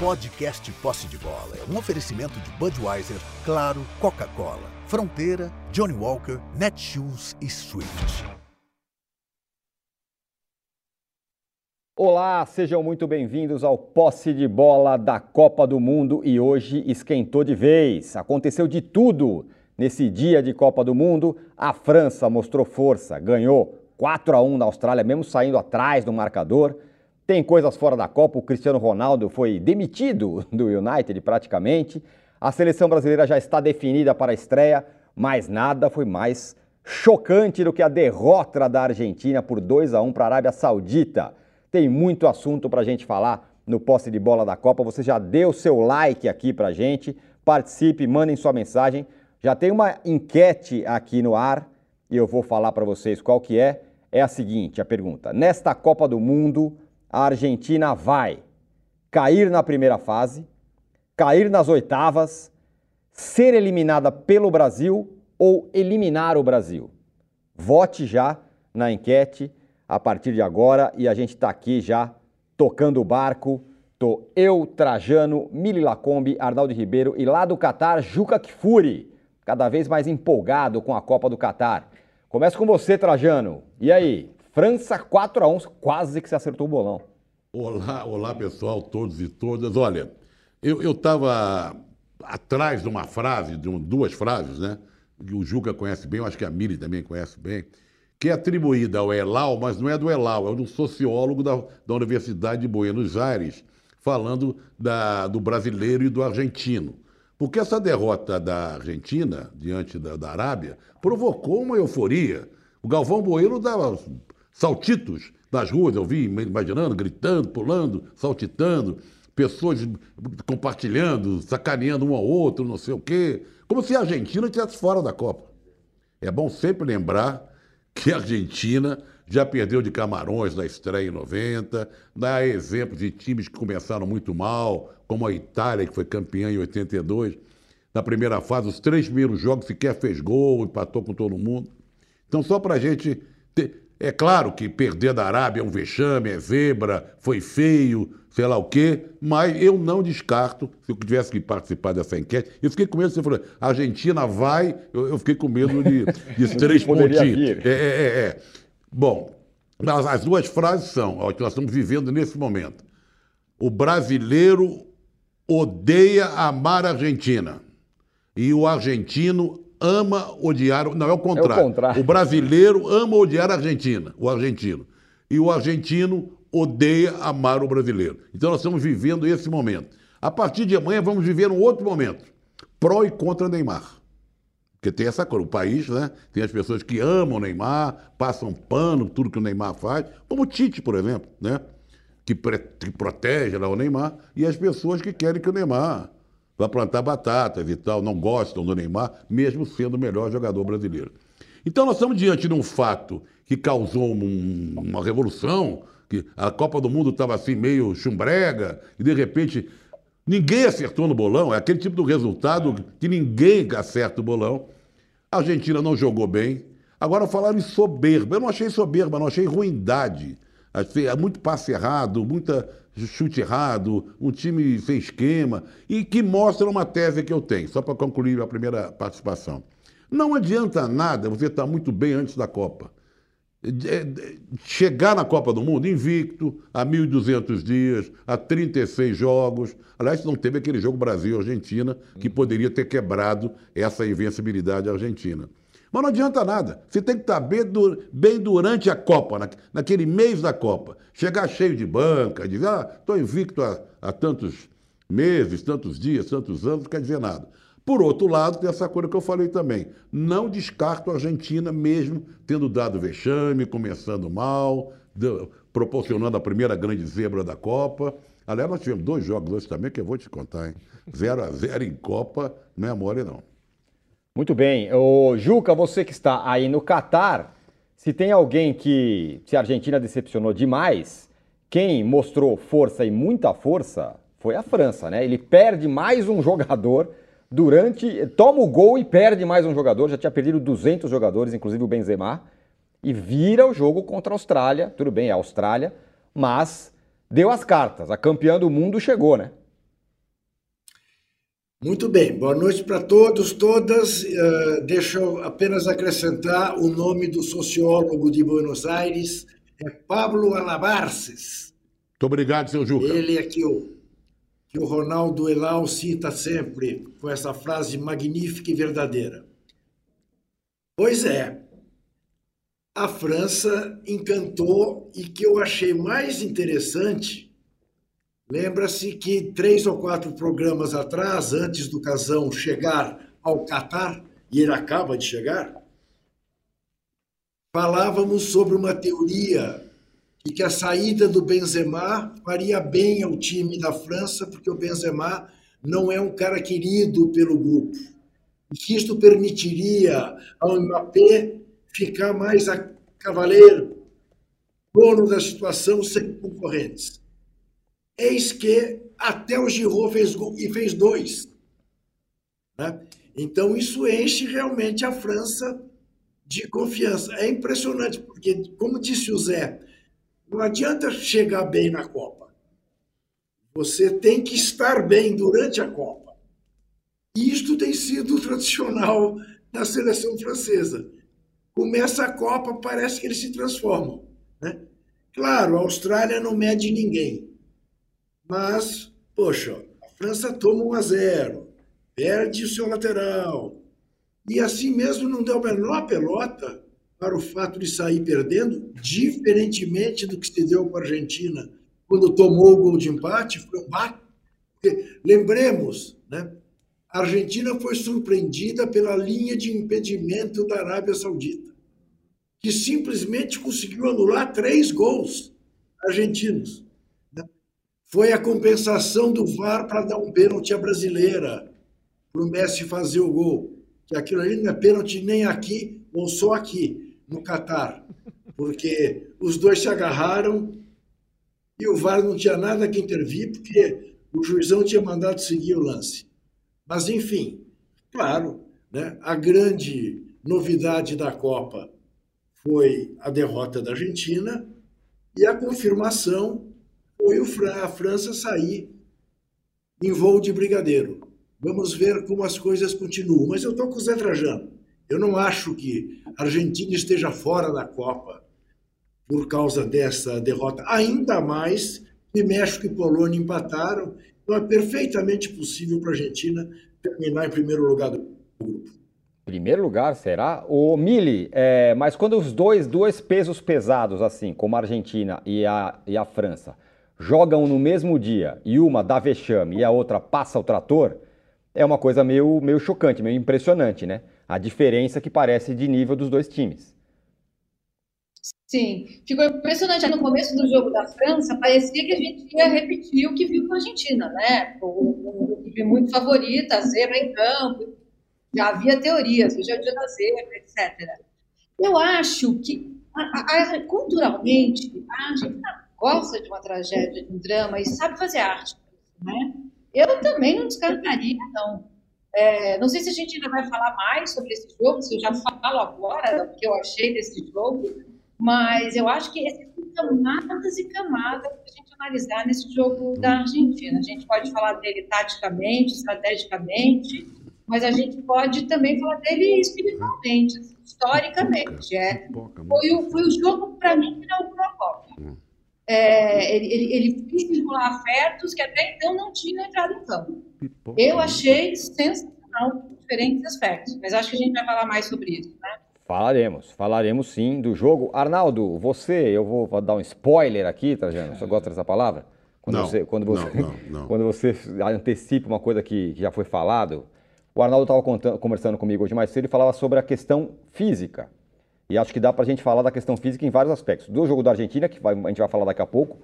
Podcast Posse de Bola é um oferecimento de Budweiser, Claro, Coca-Cola, Fronteira, Johnny Walker, Netshoes e Swift. Olá, sejam muito bem-vindos ao Posse de Bola da Copa do Mundo e hoje esquentou de vez. Aconteceu de tudo nesse dia de Copa do Mundo. A França mostrou força, ganhou 4 a 1 na Austrália, mesmo saindo atrás do marcador. Tem coisas fora da Copa, o Cristiano Ronaldo foi demitido do United praticamente. A seleção brasileira já está definida para a estreia, mas nada foi mais chocante do que a derrota da Argentina por 2 a 1 para a Arábia Saudita. Tem muito assunto para a gente falar no posse de bola da Copa. Você já deu seu like aqui para a gente, participe, mandem sua mensagem. Já tem uma enquete aqui no ar e eu vou falar para vocês qual que é. É a seguinte, a pergunta: nesta Copa do Mundo a Argentina vai cair na primeira fase, cair nas oitavas, ser eliminada pelo Brasil ou eliminar o Brasil? Vote já na enquete a partir de agora e a gente está aqui já tocando o barco. Tô eu, Trajano, Mili Lacombe, Arnaldo Ribeiro e lá do Catar, Juca Kfouri, cada vez mais empolgado com a Copa do Catar. Começa com você, Trajano. E aí? França 4 a 1 quase que se acertou o bolão. Olá, olá pessoal, todos e todas. Olha, eu estava atrás de uma frase, de um, duas frases, né? Que o Juca conhece bem, eu acho que a Miri também conhece bem, que é atribuída ao Elal, mas não é do Elal, é de um sociólogo da, da Universidade de Buenos Aires, falando da, do brasileiro e do argentino. Porque essa derrota da Argentina, diante da, da Arábia, provocou uma euforia. O Galvão Bueno dava saltitos nas ruas, eu vi, imaginando, gritando, pulando, saltitando, pessoas compartilhando, sacaneando um ao outro, não sei o quê, como se a Argentina estivesse fora da Copa. É bom sempre lembrar que a Argentina já perdeu de Camarões na estreia em 90, dá exemplos de times que começaram muito mal, como a Itália, que foi campeã em 82. Na primeira fase, os três primeiros jogos sequer fez gol, empatou com todo mundo. Então, só para a gente ter, é claro que perder da Arábia é um vexame, é zebra, foi feio, sei lá o quê, mas eu não descarto, se eu tivesse que participar dessa enquete, eu fiquei com medo, você falou, a Argentina vai, eu, eu fiquei com medo de, de três pontinhos. É, é, é, é. Bom, as, as duas frases são, ó, que nós estamos vivendo nesse momento. O brasileiro odeia amar a Argentina e o argentino ama odiar. Não, é o contrário. É o, contrário. o brasileiro ama odiar a Argentina, o argentino. E o argentino odeia amar o brasileiro. Então nós estamos vivendo esse momento. A partir de amanhã vamos viver um outro momento. Pró e contra Neymar. Porque tem essa coisa, o país, né? Tem as pessoas que amam o Neymar, passam pano, tudo que o Neymar faz, como o Tite, por exemplo, né? Que, que protege lá o Neymar, e as pessoas que querem que o Neymar vai plantar batatas e tal, não gostam do Neymar, mesmo sendo o melhor jogador brasileiro. Então nós estamos diante de um fato que causou um, uma revolução, que a Copa do Mundo estava assim meio chumbrega, e de repente ninguém acertou no bolão, é aquele tipo de resultado que ninguém acerta o bolão. A Argentina não jogou bem. Agora falaram em soberba. Eu não achei soberba, não achei ruindade. Achei muito passe errado, muita chute errado, um time sem esquema, e que mostra uma tese que eu tenho, só para concluir a primeira participação. Não adianta nada você estar tá muito bem antes da Copa. Chegar na Copa do Mundo invicto, a 1.200 dias, a 36 jogos. Aliás, não teve aquele jogo Brasil-Argentina que poderia ter quebrado essa invencibilidade argentina. Mas não adianta nada. Você tem que estar bem, bem durante a Copa, na, naquele mês da Copa. Chegar cheio de banca, dizer, ah, estou invicto há, há tantos meses, tantos dias, tantos anos, não quer dizer nada. Por outro lado, tem essa coisa que eu falei também. Não descarto a Argentina, mesmo tendo dado vexame, começando mal, proporcionando a primeira grande zebra da Copa. Aliás, nós tivemos dois jogos hoje também que eu vou te contar, hein? 0 a 0 em Copa, não é mole não. Muito bem. O Juca, você que está aí no Catar, se tem alguém que, se a Argentina decepcionou demais, quem mostrou força e muita força foi a França, né? Ele perde mais um jogador durante. Toma o gol e perde mais um jogador. Já tinha perdido 200 jogadores, inclusive o Benzema. E vira o jogo contra a Austrália. Tudo bem, é a Austrália, mas deu as cartas. A campeã do mundo chegou, né? Muito bem, boa noite para todos, todas. Uh, deixa eu apenas acrescentar o nome do sociólogo de Buenos Aires, é Pablo Alabarces. Muito obrigado, seu Juca. Ele é que o, que o Ronaldo Elal cita sempre com essa frase magnífica e verdadeira. Pois é, a França encantou e que eu achei mais interessante Lembra-se que três ou quatro programas atrás, antes do Casão chegar ao Catar, e ele acaba de chegar, falávamos sobre uma teoria de que a saída do Benzema faria bem ao time da França, porque o Benzema não é um cara querido pelo grupo. E que isto permitiria ao Mbappé ficar mais a cavaleiro, dono da situação, sem concorrentes. Eis que até o Giroud fez gol e fez dois. Né? Então, isso enche realmente a França de confiança. É impressionante, porque, como disse o Zé, não adianta chegar bem na Copa. Você tem que estar bem durante a Copa. E isto tem sido tradicional na seleção francesa. Começa a Copa, parece que eles se transformam. Né? Claro, a Austrália não mede ninguém. Mas, poxa, a França toma 1 a 0, perde o seu lateral. E assim mesmo não deu a menor pelota para o fato de sair perdendo, diferentemente do que se deu com a Argentina quando tomou o gol de empate, foi um baque. Lembremos, né? A Argentina foi surpreendida pela linha de impedimento da Arábia Saudita, que simplesmente conseguiu anular três gols argentinos. Foi a compensação do VAR para dar um pênalti à brasileira, para o Messi fazer o gol. Que aquilo ali não é pênalti nem aqui, ou só aqui, no Catar. Porque os dois se agarraram e o VAR não tinha nada que intervir, porque o juizão tinha mandado seguir o lance. Mas, enfim, claro, né, a grande novidade da Copa foi a derrota da Argentina e a confirmação foi a França sair em voo de brigadeiro. Vamos ver como as coisas continuam. Mas eu estou com o Zé Trajano. Eu não acho que a Argentina esteja fora da Copa por causa dessa derrota. Ainda mais que México e Polônia empataram. Então é perfeitamente possível para a Argentina terminar em primeiro lugar do grupo. Primeiro lugar, será? O Mili, é, mas quando os dois, dois pesos pesados, assim, como a Argentina e a, e a França, jogam no mesmo dia e uma dá vexame e a outra passa o trator, é uma coisa meio, meio chocante, meio impressionante, né? A diferença que parece de nível dos dois times. Sim, ficou impressionante. No começo do jogo da França, parecia que a gente ia repetir o que viu com a Argentina, né? O, time muito favorita, a zebra em campo, já havia teorias, hoje é o dia da zebra, etc. Eu acho que, a, a, culturalmente, a Argentina gosta de uma tragédia, de um drama e sabe fazer arte, né? Eu também não descartaria, não. É, não sei se a gente ainda vai falar mais sobre esse jogo, se eu já falo agora do que eu achei desse jogo, mas eu acho que existem camadas e camadas para a gente analisar nesse jogo da Argentina. A gente pode falar dele taticamente, estrategicamente, mas a gente pode também falar dele espiritualmente, historicamente. É. Foi, o, foi o jogo, para mim, que inaugurou a Copa. É, ele, ele, ele fez circular afetos que até então não tinham entrado em campo. Eu achei sensacional diferentes aspectos, mas acho que a gente vai falar mais sobre isso, né? Falaremos, falaremos sim do jogo. Arnaldo, você, eu vou, dar um spoiler aqui, Trajano, você gosta dessa palavra? Quando não, você, quando você, não, não, quando você antecipa uma coisa que já foi falado, o Arnaldo estava conversando comigo hoje mais cedo e falava sobre a questão física. E acho que dá para a gente falar da questão física em vários aspectos. Do jogo da Argentina, que vai, a gente vai falar daqui a pouco,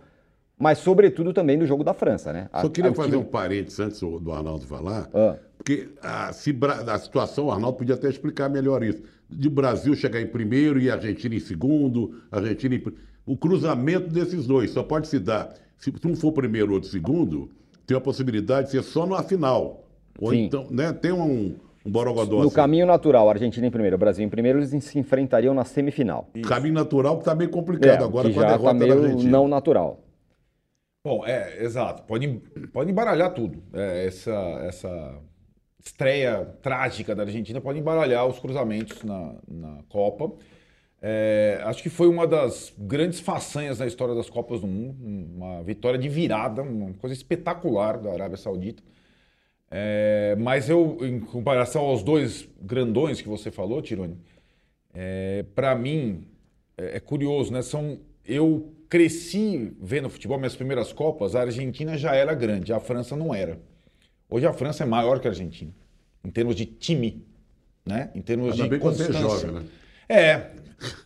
mas sobretudo também do jogo da França, né? Só queria a, fazer um parênteses antes do Arnaldo falar, ah. porque a, se, a situação, o Arnaldo podia até explicar melhor isso. De Brasil chegar em primeiro e a Argentina em segundo, Argentina em... O cruzamento desses dois só pode se dar, se um for primeiro ou outro segundo, tem a possibilidade de ser só na final. Ou Sim. então, né, tem um borogodó. No assim. caminho natural, Argentina em primeiro, Brasil em primeiro, eles se enfrentariam na semifinal. Isso. Caminho natural que está meio complicado é, agora com a derrota tá meio da Argentina. não natural. Bom, é, exato. Pode, pode embaralhar tudo. É, essa, essa estreia trágica da Argentina pode embaralhar os cruzamentos na, na Copa. É, acho que foi uma das grandes façanhas na história das Copas do Mundo, uma vitória de virada, uma coisa espetacular da Arábia Saudita. É, mas eu, em comparação aos dois grandões que você falou, Tironi, é, para mim é, é, curioso, né? São, eu cresci vendo futebol, minhas primeiras Copas, a Argentina já era grande, a França não era. Hoje a França é maior que a Argentina, em termos de time, né? Em termos Ainda de bem que você constância. joga, né? É,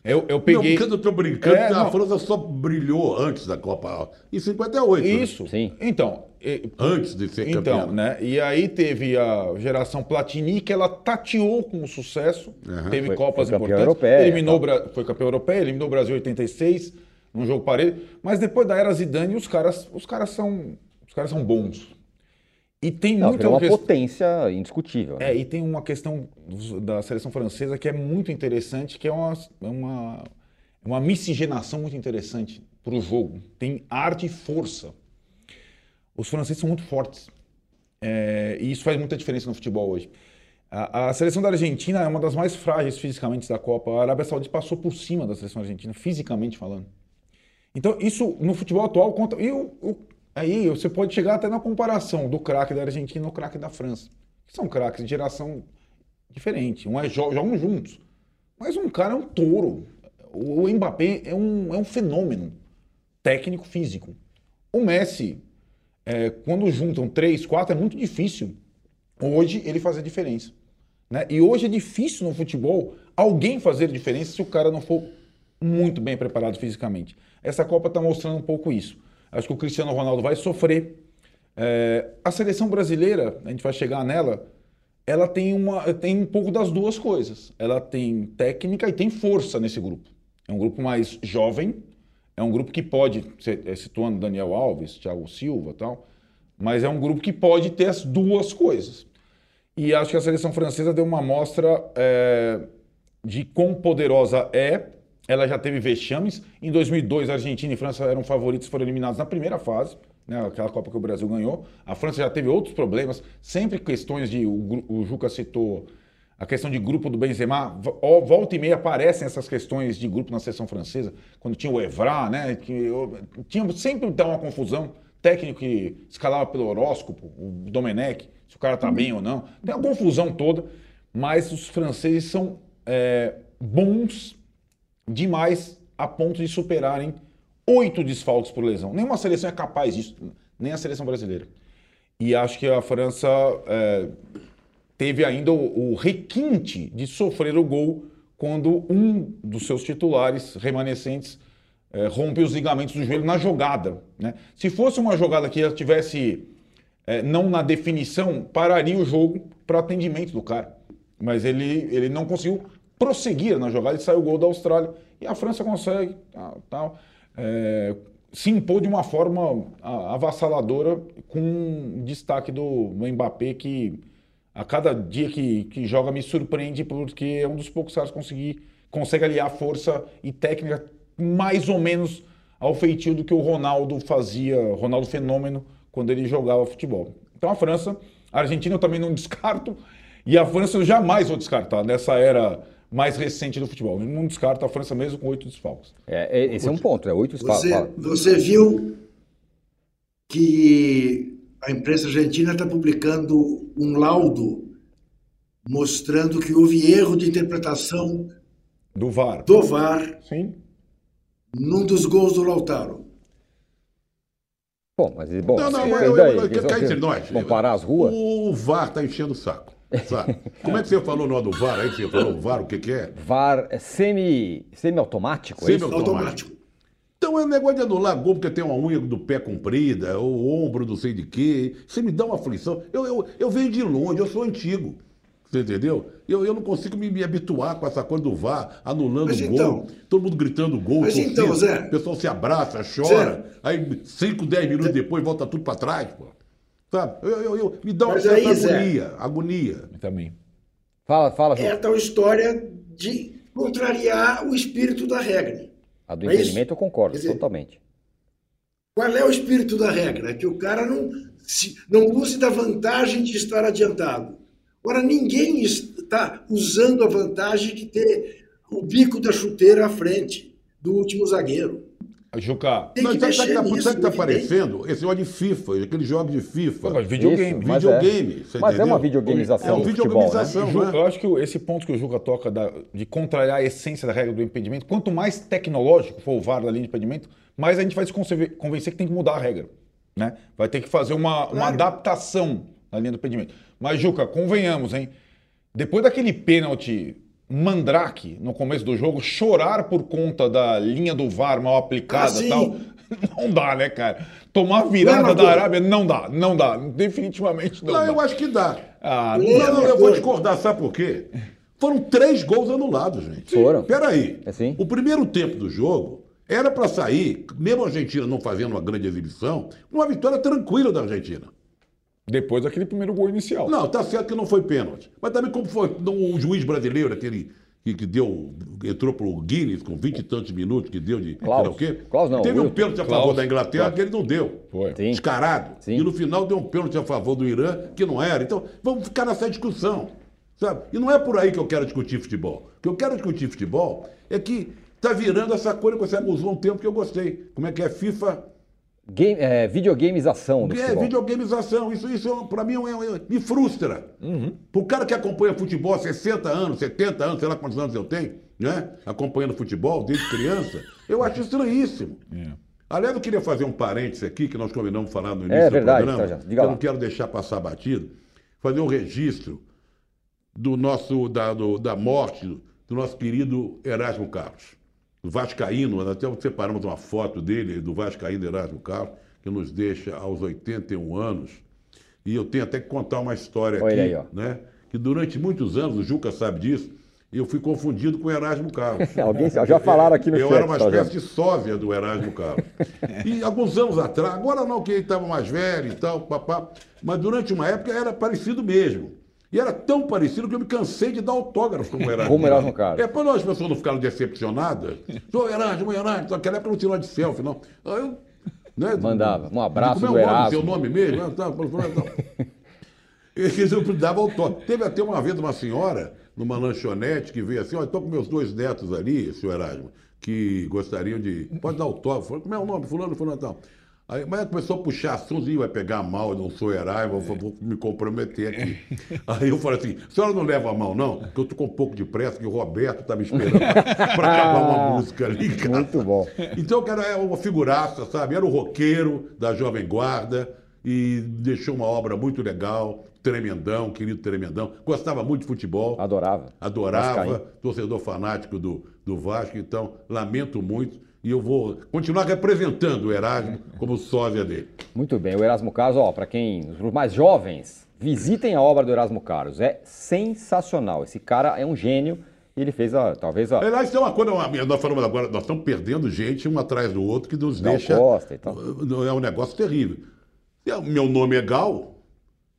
eu, eu peguei... Não, porque eu tô brincando, É, a. França só brilhou antes da Copa. Em 58. né? Isso. Sim. Então, e- Antes de ser Então, campeão. né? E aí teve a geração Platini, que ela tateou com sucesso, Aham. teve Foi- Copas foi campeã importantes, europeia, eliminou, o tal. Bra- foi campeão europeu, eliminou o Brasil em 86, num jogo parelho, mas depois da era Zidane, os caras, os caras são, os caras são bons. E tem muita virou uma potência indiscutível. né? é, e tem uma questão da seleção francesa que é muito interessante, que é uma, é uma, é uma miscigenação muito interessante para o jogo. Tem arte e força. Os franceses são muito fortes. É, e isso faz muita diferença no futebol hoje. A, a seleção da Argentina é uma das mais frágeis fisicamente da Copa. A Arábia Saudita passou por cima da seleção argentina, fisicamente falando. Então, isso no futebol atual conta. E o- o- aí você pode chegar até na comparação do craque da Argentina e o craque da França. Que são craques de geração diferente. Um é jo- jogam juntos. Mas um cara é um touro. O, o Mbappé é um, é um fenômeno técnico físico. O Messi, é, quando juntam três, quatro, é muito difícil hoje ele fazer diferença. Né? E hoje é difícil no futebol alguém fazer diferença se o cara não for muito bem preparado fisicamente. Essa Copa está mostrando um pouco isso. Acho que o Cristiano Ronaldo vai sofrer. É, a seleção brasileira, a gente vai chegar nela, ela tem, uma, tem um pouco das duas coisas. Ela tem técnica e tem força nesse grupo. É um grupo mais jovem, é um grupo que pode, eh, situando Daniel Alves, Thiago Silva tal, mas é um grupo que pode ter as duas coisas. E acho que a seleção francesa deu uma amostra eh, de quão poderosa é. Ela já teve vexames. Em 2002, a Argentina e França eram favoritos, foram eliminados na primeira fase, né, aquela Copa que o Brasil ganhou. A França já teve outros problemas, sempre questões de. O, o Juca citou a questão de grupo do Benzema. Volta e meia aparecem essas questões de grupo na seleção francesa, quando tinha o Evra, né? Que tinha sempre dá uma confusão. Técnico que escalava pelo horóscopo, o Domenech, se o cara tá bem ou não. Tem uma confusão toda, mas os franceses são é, bons demais a ponto de superarem oito desfalques por lesão. Nenhuma seleção é capaz disso, nem a seleção brasileira. E acho que a França é, teve ainda o, o requinte de sofrer o gol quando um dos seus titulares remanescentes é, rompe os ligamentos do joelho na jogada. Né? Se fosse uma jogada que ela tivesse é, não na definição, pararia o jogo para atendimento do cara. Mas ele, ele não conseguiu prosseguir na jogada e saiu o gol da Austrália. E a França consegue, tal, tal, é, se impor de uma forma a- avassaladora com destaque do Mbappé, que a cada dia que, que joga me surpreende, porque é um dos poucos caras que conseguir, consegue aliar força e técnica mais ou menos ao feitio do que o Ronaldo fazia, Ronaldo Fenômeno, quando ele jogava futebol. Então a França, a Argentina eu também não descarto, e a França eu jamais vou descartar nessa era mais recente do futebol. Eu não descarto a França mesmo com oito desfalques. É, é- esse é um ponto, é oito espaços. Você, você viu que a imprensa argentina está publicando um laudo mostrando que houve erro de interpretação Do VAR. do VAR Sim. num dos gols do Lautaro. Bom, mas bom, Não, não, mas eu- daí? eu- Eles vão cá entre nós. Comparar as ruas? O VAR tá enchendo o saco. Sabe? Como é que você falou no do VAR aí? Você falou o VAR, o que, que é? VAR é semi, semi-automático, é isso? Semi-automático. Automático. Então é um negócio de anular gol porque tem uma unha do pé comprida, o ombro não sei de quê. Você me dá uma aflição. Eu, eu, eu venho de longe, eu sou antigo. Você entendeu? Eu, eu não consigo me, me habituar com essa coisa do VAR, anulando Mas gol, então- todo mundo gritando gol. Mas torcendo, então, Zé- O pessoal se abraça, chora, Zé- aí 5, 10 minutos depois volta tudo pra trás, pô. Sabe? Eu, eu, eu- me dá uma Mas certa aí, Zé- agonia, agonia. Também. Fala, fala. É a tal história de contrariar o espírito da regra. A do é impedimento eu concordo, dizer- totalmente. Qual é o espírito da regra? É que o cara não, se- não use da vantagem de estar adiantado. Agora, ninguém está usando a vantagem de ter o bico da chuteira à frente do último zagueiro. Juca. Tem que Mas sabe o que está nisso, tá evidente. aparecendo? Esse negócio de FIFA, aqueles jogos de FIFA. Mas videogame. Isso, mas videogame, é. você Mas é uma videogamização É uma do futebol, né? videogamização, Juca, né? eu acho que esse ponto que o Juca toca da- de contrariar a essência da regra do impedimento, quanto mais tecnológico for o VAR da linha de impedimento, mais a gente vai se convencer que tem que mudar a regra. Né? Vai ter que fazer uma, uma Claro. adaptação na linha do impedimento. Mas, Juca, convenhamos, hein? Depois daquele pênalti mandrake no começo do jogo, chorar por conta da linha do VAR mal aplicada Ah, e tal, não dá, né, cara? Tomar virada Não, da. Arábia não dá, não dá. Definitivamente não, Não, dá. eu acho que dá. Ah, Não, não, eu vou discordar, sabe por quê? Foram três gols anulados, gente. Foram. Peraí. É sim. O primeiro tempo do jogo era para sair, mesmo a Argentina não fazendo uma grande exibição, uma vitória tranquila da Argentina. Depois daquele primeiro gol inicial. Não, tá certo que não foi pênalti. Mas também como foi o juiz brasileiro, aquele que, que deu, entrou pro Guinness com 20 e tantos minutos que deu de Klaus. o quê. Klaus não, Teve um pênalti a favor Klaus. da Inglaterra Klaus. que ele não deu. Foi. Sim. Descarado. Sim. E no final deu um pênalti a favor do Irã que não era. Então, vamos ficar nessa discussão. Sabe? E não é por aí que eu quero discutir futebol. O que eu quero discutir futebol é que tá virando essa coisa que você abusou um tempo que eu gostei. Como é que é FIFA? Game, é, videogamização do É, futebol. videogamização. Isso, isso para mim, é, é- me frustra. Pro cara que acompanha futebol há 60 anos, 70 anos, sei lá quantos anos eu tenho, né? Acompanhando futebol desde criança, eu acho estranhíssimo. É. Aliás, eu queria fazer um parênteses aqui, que nós combinamos falar no início É do verdade, programa. Que eu lá. não quero deixar passar batido. Fazer um registro do nosso, da, do- da morte do nosso querido Erasmo Carlos. O Vascaíno, até separamos uma foto dele, do Vascaíno Erasmo Carlos, que nos deixa aos 81 anos. E eu tenho até que contar uma história Olha aqui, aí, né? Que durante muitos anos, o Juca sabe disso, eu fui confundido com o Erasmo Carlos. Alguém já falaram aqui no eu chat, era uma espécie de sósia do Erasmo Carlos. E alguns anos atrás, agora não, que ele estava mais velho e tal, papá, mas durante uma época era parecido mesmo. E era tão parecido que eu me cansei de dar autógrafo como o Erasmo. Como Erasmo Carlos. É, para as pessoas não ficaram decepcionadas. Sou Erasmo, Erasmo, naquela época não tirou de selfie, não. Aí eu, né, Mandava. Um abraço como do é nome, seu nome mesmo? Eles não davam autógrafo. Teve até uma vez uma senhora, numa lanchonete, que veio assim, olha, estou com meus dois netos ali, senhor Erasmo, que gostariam de... Pode dar autógrafo. Falei, como é o nome? Fulano, fulano, tal. Aí, mas começou a puxar assuntos, e vai pegar mal, eu não sou Erasmo, vou, vou me comprometer aqui. Aí eu falei assim, a senhora não leva a mal, não? Porque eu tô com um pouco de pressa, que o Roberto tá me esperando para acabar uma música ali, cara. Muito bom. Então, cara, é uma figuraça, sabe? Era o roqueiro da Jovem Guarda e deixou uma obra muito legal, tremendão, querido tremendão. Gostava muito de futebol, Adorava. adorava, Vascaíno. torcedor fanático do, do Vasco, então lamento muito e eu vou continuar representando o Erasmo como sósia dele. Muito bem. O Erasmo Carlos, ó, para quem, os mais jovens, visitem a obra do Erasmo Carlos. É sensacional. Esse cara é um gênio. E ele fez a, talvez a Aliás, tem uma coisa, uma- nós falamos agora, nós estamos perdendo gente um atrás do outro que nos Gal deixa. Costa e tal. É um negócio terrível. O Meu nome é Gal,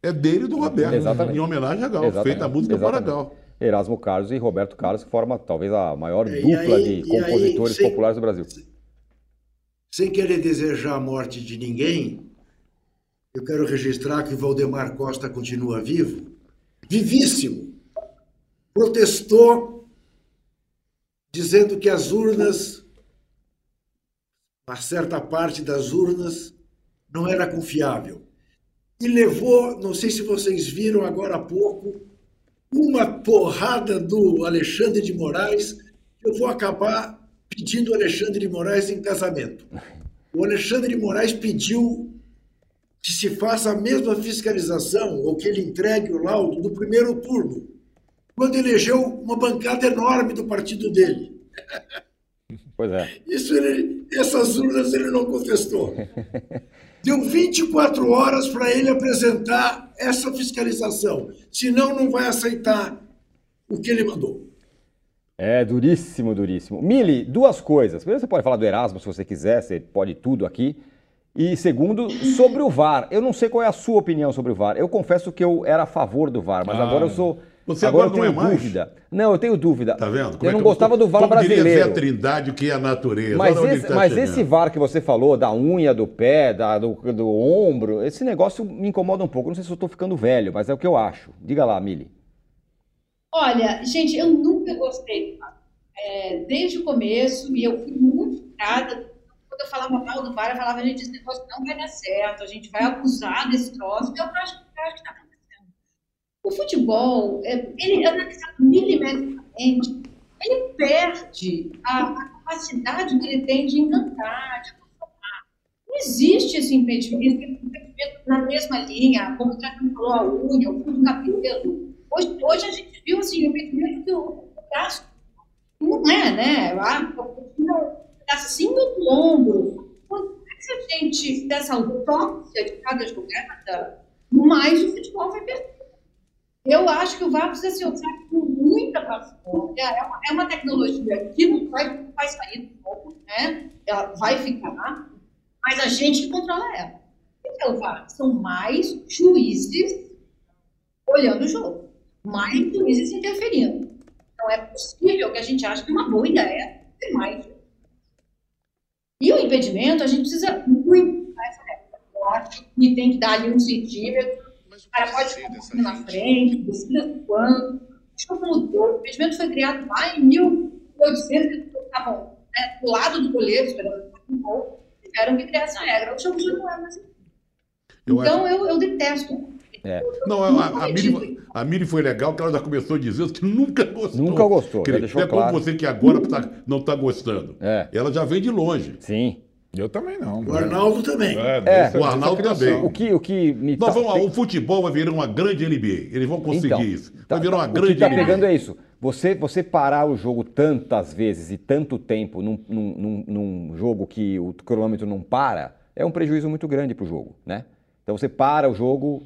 é dele e do Roberto. Exatamente. Em homenagem a Gal, Exatamente. feita a música para Exatamente. Gal. Erasmo Carlos e Roberto Carlos, que forma talvez a maior É, e dupla aí- de e aí, compositores sem- populares do Brasil. Sem querer desejar a morte de ninguém, eu quero registrar que o Valdemar Costa continua vivo, vivíssimo. Protestou dizendo que as urnas, uma certa parte das urnas, não era confiável. E levou, não sei se vocês viram agora há pouco, uma porrada do Alexandre de Moraes. Eu vou acabar pedindo o Alexandre de Moraes em casamento. O Alexandre de Moraes pediu que se faça a mesma fiscalização, ou que ele entregue o laudo do primeiro turno, quando elegeu uma bancada enorme do partido dele. Pois é. Isso ele, essas urnas ele não contestou. Deu 24 horas para ele apresentar essa fiscalização. Senão, não vai aceitar o que ele mandou. É duríssimo, duríssimo. Mili, duas coisas. Primeiro, você pode falar do Erasmo se você quiser, você pode tudo aqui. E segundo, sobre o VAR. Eu não sei qual é a sua opinião sobre o VAR. Eu confesso que eu era a favor do VAR, mas Ah, agora eu sou. Você agora, agora eu tenho não é mais? dúvida. Não, eu tenho dúvida. Tá vendo? Como eu é não que- gostava do VAR como Diria brasileiro. Zé Trindade, o que é a natureza. Mas, esse, tá mas esse VAR que você falou, da unha, do pé, da- do, do ombro, esse negócio me incomoda um pouco. Não sei se eu estou ficando velho, mas é o que eu acho. Diga lá, Mili. Olha, gente, eu nunca gostei do VAR. É, desde o começo, e eu fui muito frustrada. Quando eu falava mal do VAR, eu falava, gente, esse negócio não vai dar certo, a gente vai abusar desse troço. E eu acho, eu acho que acontecendo. O futebol, é, ele é analisado milimetricamente, ele perde a, a capacidade que ele tem de encantar, de transformar. Não existe esse impedimento, impedimento na mesma linha, como o Tracan falou, a unha, o fio do cabelo. Hoje, hoje a gente viu assim, o impedimento que o, braço não é, né? Ah, assim do ombro. Quanto mais a gente fizer essa autópsia de cada jogada, mais o futebol vai perder. Eu acho que o VAR precisa ser usado com muita paciência. É uma, é uma tecnologia que não vai, vai sair do jogo, né? Ela vai ficar, mas a gente controla ela. O que é o VAR? São mais juízes olhando o jogo, mais juízes interferindo. Então é possível que a gente ache que é uma boa ideia ter mais. E o impedimento, a gente precisa muito essa regra. E tem que dar ali um centímetro cara pode ficar na frente, decida quando. Acho que mudou. O impedimento foi criado lá em 1800, eles estavam né, do lado do goleiro, esperando um gol, tiveram que criar essa regra. O jogo já não é mais assim. Então eu, eu detesto. É. Não, a, a, Miri, a Miri foi legal, que ela já começou a dizer que nunca gostou. Nunca gostou. Que, é claro. como você que agora tá, não está gostando. É. Ela já vem de longe. Sim. Eu também não. O Arnaldo também. É, é, o Arnaldo também. O que, o que me Nós vamos, tem... O futebol vai virar uma grande NBA. Eles vão conseguir então, isso. Vai tá, virar uma grande NBA. O que está pegando é isso. Você, você parar o jogo tantas vezes e tanto tempo num, num, num jogo que o cronômetro não para, é um prejuízo muito grande para o jogo, né? Então você para o jogo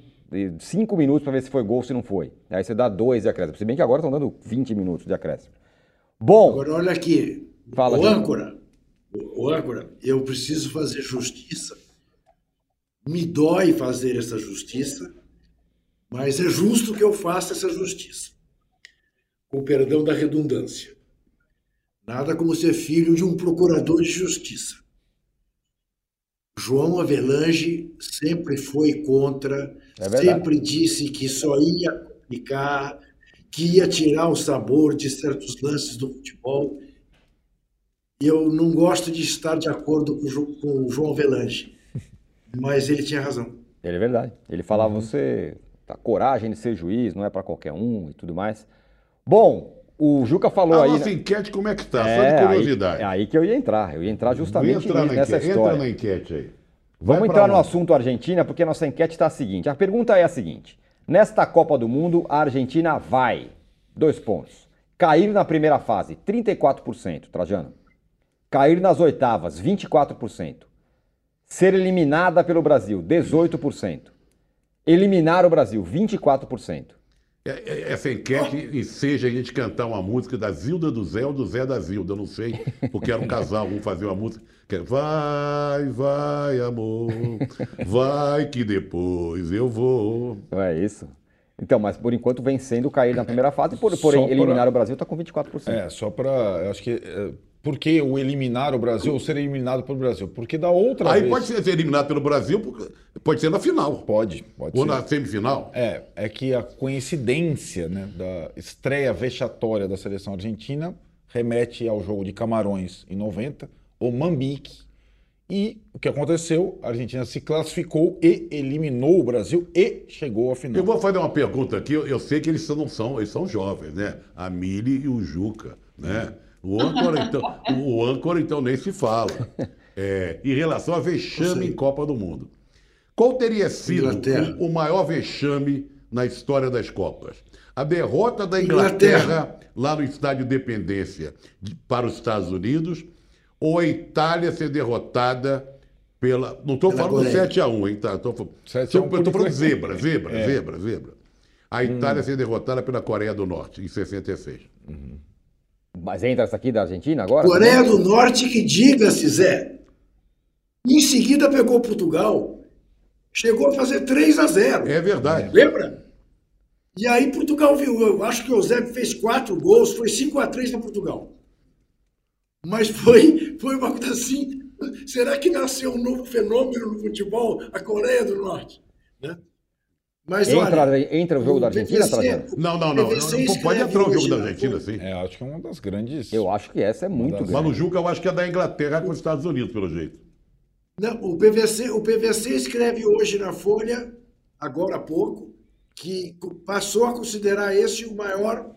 cinco minutos para ver se foi gol ou se não foi. Aí você dá dois de acréscimo. Se bem que agora estão dando 20 minutos de acréscimo. Bom. Agora olha aqui. Fala, o âncora. O âncora, eu preciso fazer justiça. Me dói fazer essa justiça, mas é justo que eu faça essa justiça. Com perdão da redundância. Nada como ser filho de um procurador de justiça. João Avelange sempre foi contra, é sempre disse que só ia complicar, que ia tirar o sabor de certos lances do futebol eu não gosto de estar de acordo com, o João Velange, mas ele tinha razão. Ele é verdade. Ele falava, uhum. você tá coragem de ser juiz, não é para qualquer um e tudo mais. Bom, o Juca falou a aí... A nossa né? enquete como é que está? É, Só de curiosidade. Aí, é aí que eu ia entrar. Eu ia entrar justamente entrar nessa enquete. história. Entra na enquete aí. Vai Vamos entrar no assunto Argentina, porque a nossa enquete está a seguinte. A pergunta é a seguinte. Nesta Copa do Mundo, a Argentina vai... Dois pontos. Cair na primeira fase, 34%, Trajano. Cair nas oitavas, 24%. Ser eliminada pelo Brasil, 18%. Eliminar o Brasil, 24%. É, é, essa enquete seja a gente cantar uma música da Zilda do Zé ou do Zé da Zilda, eu não sei, porque era um casal, um fazia uma música que era Vai, vai, amor, vai que depois eu vou. Não é isso? Então, mas por enquanto vencendo cair na primeira fase, por, porém eliminar pra... o Brasil está com 24%. É, só para. Acho que é, por que o eliminar o Brasil ou ser eliminado pelo Brasil? Porque da outra Aí vez... pode ser eliminado pelo Brasil, pode ser na final. Pode, pode ou ser. na semifinal. É, é que a coincidência né, da estreia vexatória da seleção argentina remete ao jogo de Camarões em 90, o Mambique. E o que aconteceu? A Argentina se classificou e eliminou o Brasil e chegou à final. Eu vou fazer uma pergunta aqui, eu, eu sei que eles não são, eles são jovens, né? A Mili e o Juca, né? O âncora, então, o âncora, então, nem se fala. É, em relação a vexame em Copa do Mundo. Qual teria sido o, o, maior vexame na história das Copas? A derrota da Inglaterra, Inglaterra. lá no Estádio Dependência de, para os Estados Unidos ou a Itália ser derrotada pela. Não estou falando 7x1, hein? Tá? Tô, estou falando zebra, zebra, é. zebra, zebra. A Itália hum. ser derrotada pela Coreia do Norte em 66. Uhum. Mas entra essa aqui da Argentina agora? Coreia do Norte que diga-se, Zé. Em seguida pegou Portugal. Chegou a fazer 3 a 0. É verdade. Lembra? E aí Portugal viu. Eu acho que o Zé fez quatro gols, foi 5 a 3 para Portugal. Mas foi, foi uma coisa assim. Será que nasceu um novo fenômeno no futebol, a Coreia do Norte? Mas Entra, olha, entra o jogo da Argentina, PVC? Não, não, não. Não, não pode entrar o jogo hoje da na Argentina, sim. É, acho que é uma das grandes. Eu acho que essa é muito grande. Mas no Juca eu acho que é da Inglaterra com os Estados Unidos, pelo jeito. Não, o PVC, o PVC escreve hoje na Folha, agora há pouco, que passou a considerar esse o maior,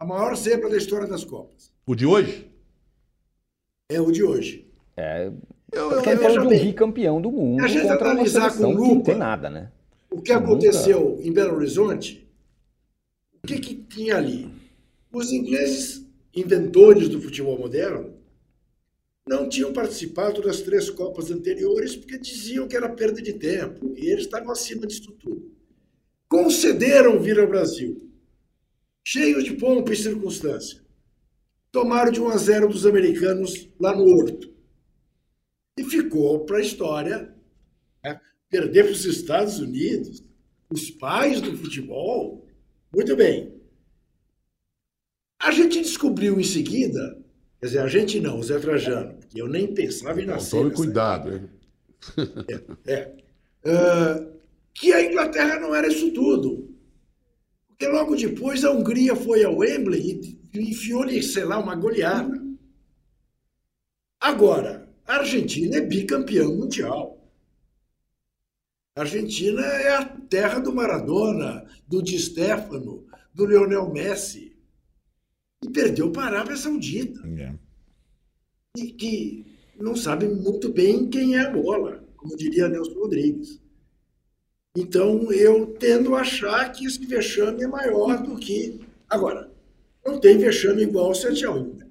a maior zebra da história das Copas. O de hoje? É o de hoje. É, Eu, eu, veja falando de um bicampeão do mundo a gente contra uma analisar com seleção que não lupa- tem nada, né? O que aconteceu em Belo Horizonte, o que, que tinha ali? Os ingleses, inventores do futebol moderno, não tinham participado das três Copas anteriores porque diziam que era perda de tempo e eles estavam acima disso tudo. Concederam vir ao Brasil, cheios de pompa e circunstância. Tomaram de 1 a 0 dos americanos lá no Horto. E ficou para a história né? Perder para os Estados Unidos, os pais do futebol. Muito bem. A gente descobriu em seguida, quer dizer, a gente não, o Zé Trajano, porque eu nem pensava em nascer. Tome cuidado, hein? é. Ah, que a Inglaterra não era isso tudo. Porque logo depois a Hungria foi ao Wembley e enfiou-lhe, sei lá, uma goleada. Agora, a Argentina é bicampeão mundial. A Argentina é a terra do Maradona, do Di Stefano, do Lionel Messi. E perdeu para a Arábia Saudita É. e que não sabem muito bem quem é a bola, como diria Nelson Rodrigues. Então, eu tendo a achar que esse vexame é maior do que. Agora, não tem vexame igual ao 7 a 1. Né?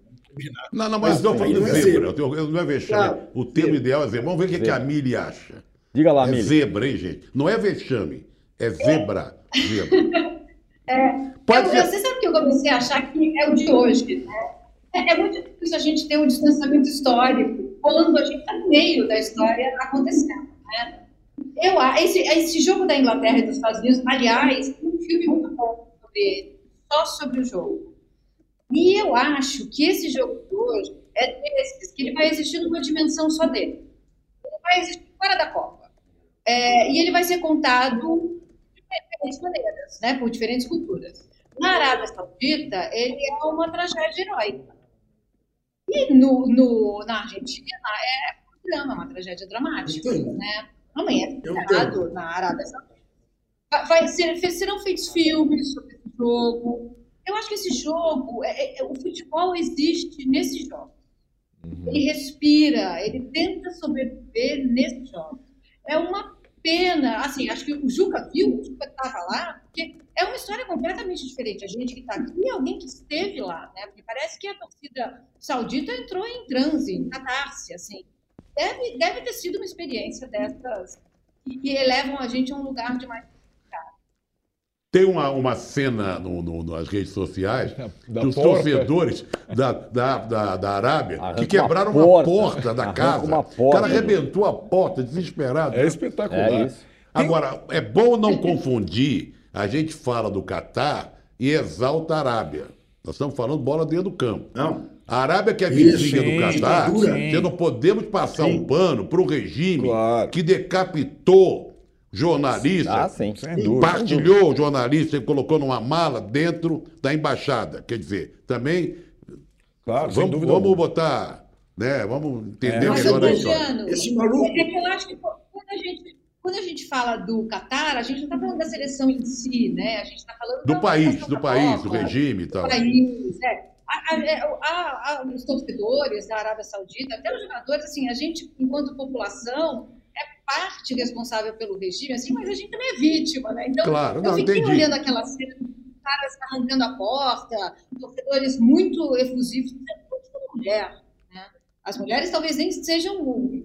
Não, não, mas falando não de é zebra. zebra. eu- eu- Não é vexame. Claro, o termo zebra. ideal é zebra. Vamos ver o que, que a Mili acha. Diga lá, É Mili. zebra, hein, gente? Não é vexame. É zebra. Zebra. Eu, Pode eu, ser. você sabe que eu comecei a achar que é o de hoje, né? É, é muito difícil a gente ter um distanciamento histórico quando a gente está no meio da história acontecendo, né? Eu, a- esse, esse jogo da Inglaterra e dos Estados Unidos, aliás, tem um filme muito bom sobre ele, só sobre o jogo. E eu acho que esse jogo de hoje é desses, que ele vai existir numa dimensão só dele. Ele vai existir fora da Copa. É, e ele vai ser contado de diferentes maneiras, né, por diferentes culturas. Na Arábia Saudita, ele é uma tragédia heróica. E no, no, na Argentina é um drama, uma tragédia dramática. Né? Amanhã é feriado na Arábia Saudita. Vai, vai ser, serão feitos filmes sobre esse jogo. Eu acho que esse jogo, é- é- o futebol existe nesse jogo. Ele respira, ele tenta sobreviver nesse jogo. É uma pena, assim, acho que o Juca viu, o Juca estava lá, porque é uma história completamente diferente. A gente que está aqui e alguém que esteve lá, né? Porque parece que a torcida saudita entrou em transe, em catarse, assim. Deve, deve ter sido uma experiência dessas que, elevam a gente a um lugar de mais Tem uma, uma cena no- no- nas redes sociais Da dos porta. torcedores da, da, da, da Arábia Arranca que quebraram uma uma porta. porta, da casa. uma o porta. cara arrebentou a porta, desesperado. É espetacular. É isso. Agora, é bom não confundir. A gente fala do Catar e exalta a Arábia. Nós estamos falando bola dentro do campo. Não. A Arábia que é vizinha sim, do Catar, você não podemos passar um pano para o regime Claro. que decapitou jornalistas, Ah, sim. Sem dúvida. partilhou o jornalista e colocou numa mala dentro da embaixada. Quer dizer, também Claro, sem vamos, dúvida. vamos botar, né? Vamos entender É. Mas, melhor a história. Esse maluco. É que eu acho que quando a gente, quando a gente fala do Catar, a gente não está falando da seleção em si, né? A gente está falando Do da país, do da país, do Copa, regime e do tal. país, é. A- a- é, a- a- os torcedores da Arábia Saudita, até os jogadores, assim, a gente, enquanto população, parte responsável pelo regime, assim, mas a gente também é vítima, né? Então, Claro, eu não, fiquei entendi. olhando aquela cena, caras arrancando a porta, torcedores muito efusivos, muito mulher, né? As mulheres talvez nem sejam,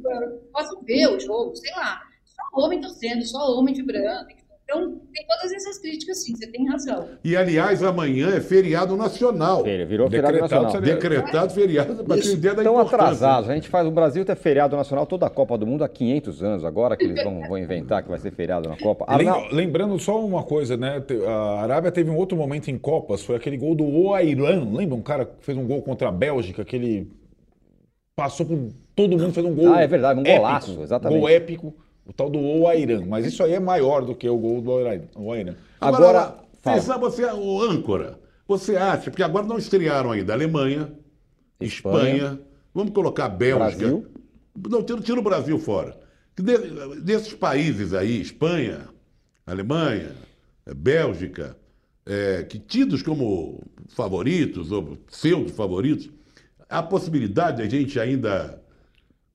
possam ver o jogo, sei lá. Só homem torcendo, só homem vibrando. Então, tem todas essas críticas, sim, você tem razão. E, aliás, amanhã é feriado nacional. Ele virou feriado Decretado nacional. seria- Decretado feriado para ter Isso. ideia da Estão atrasados. A gente faz o Brasil ter feriado nacional toda a Copa do Mundo há 500 anos. Agora que eles vão, vão inventar que vai ser feriado na Copa. Arnal- Lembrando só uma coisa, né? A Arábia teve um outro momento em Copas, foi aquele gol do Oailan. Lembra um cara que fez um gol contra a Bélgica, que ele passou por todo mundo, fez um gol. Ah, é verdade, um épico, golaço, exatamente. Gol épico. O tal do Oairan. Mas isso aí é maior do que o gol do Oairan. Agora, fala. você, o âncora, você acha, porque agora não estrearam ainda Alemanha, Espanha. Espanha, vamos colocar Bélgica. Brasil. Não, tira, tira o Brasil fora. De- desses países aí, Espanha, Alemanha, eh, Bélgica, eh, que tidos como favoritos ou pseudo-favoritos, há possibilidade de a gente ainda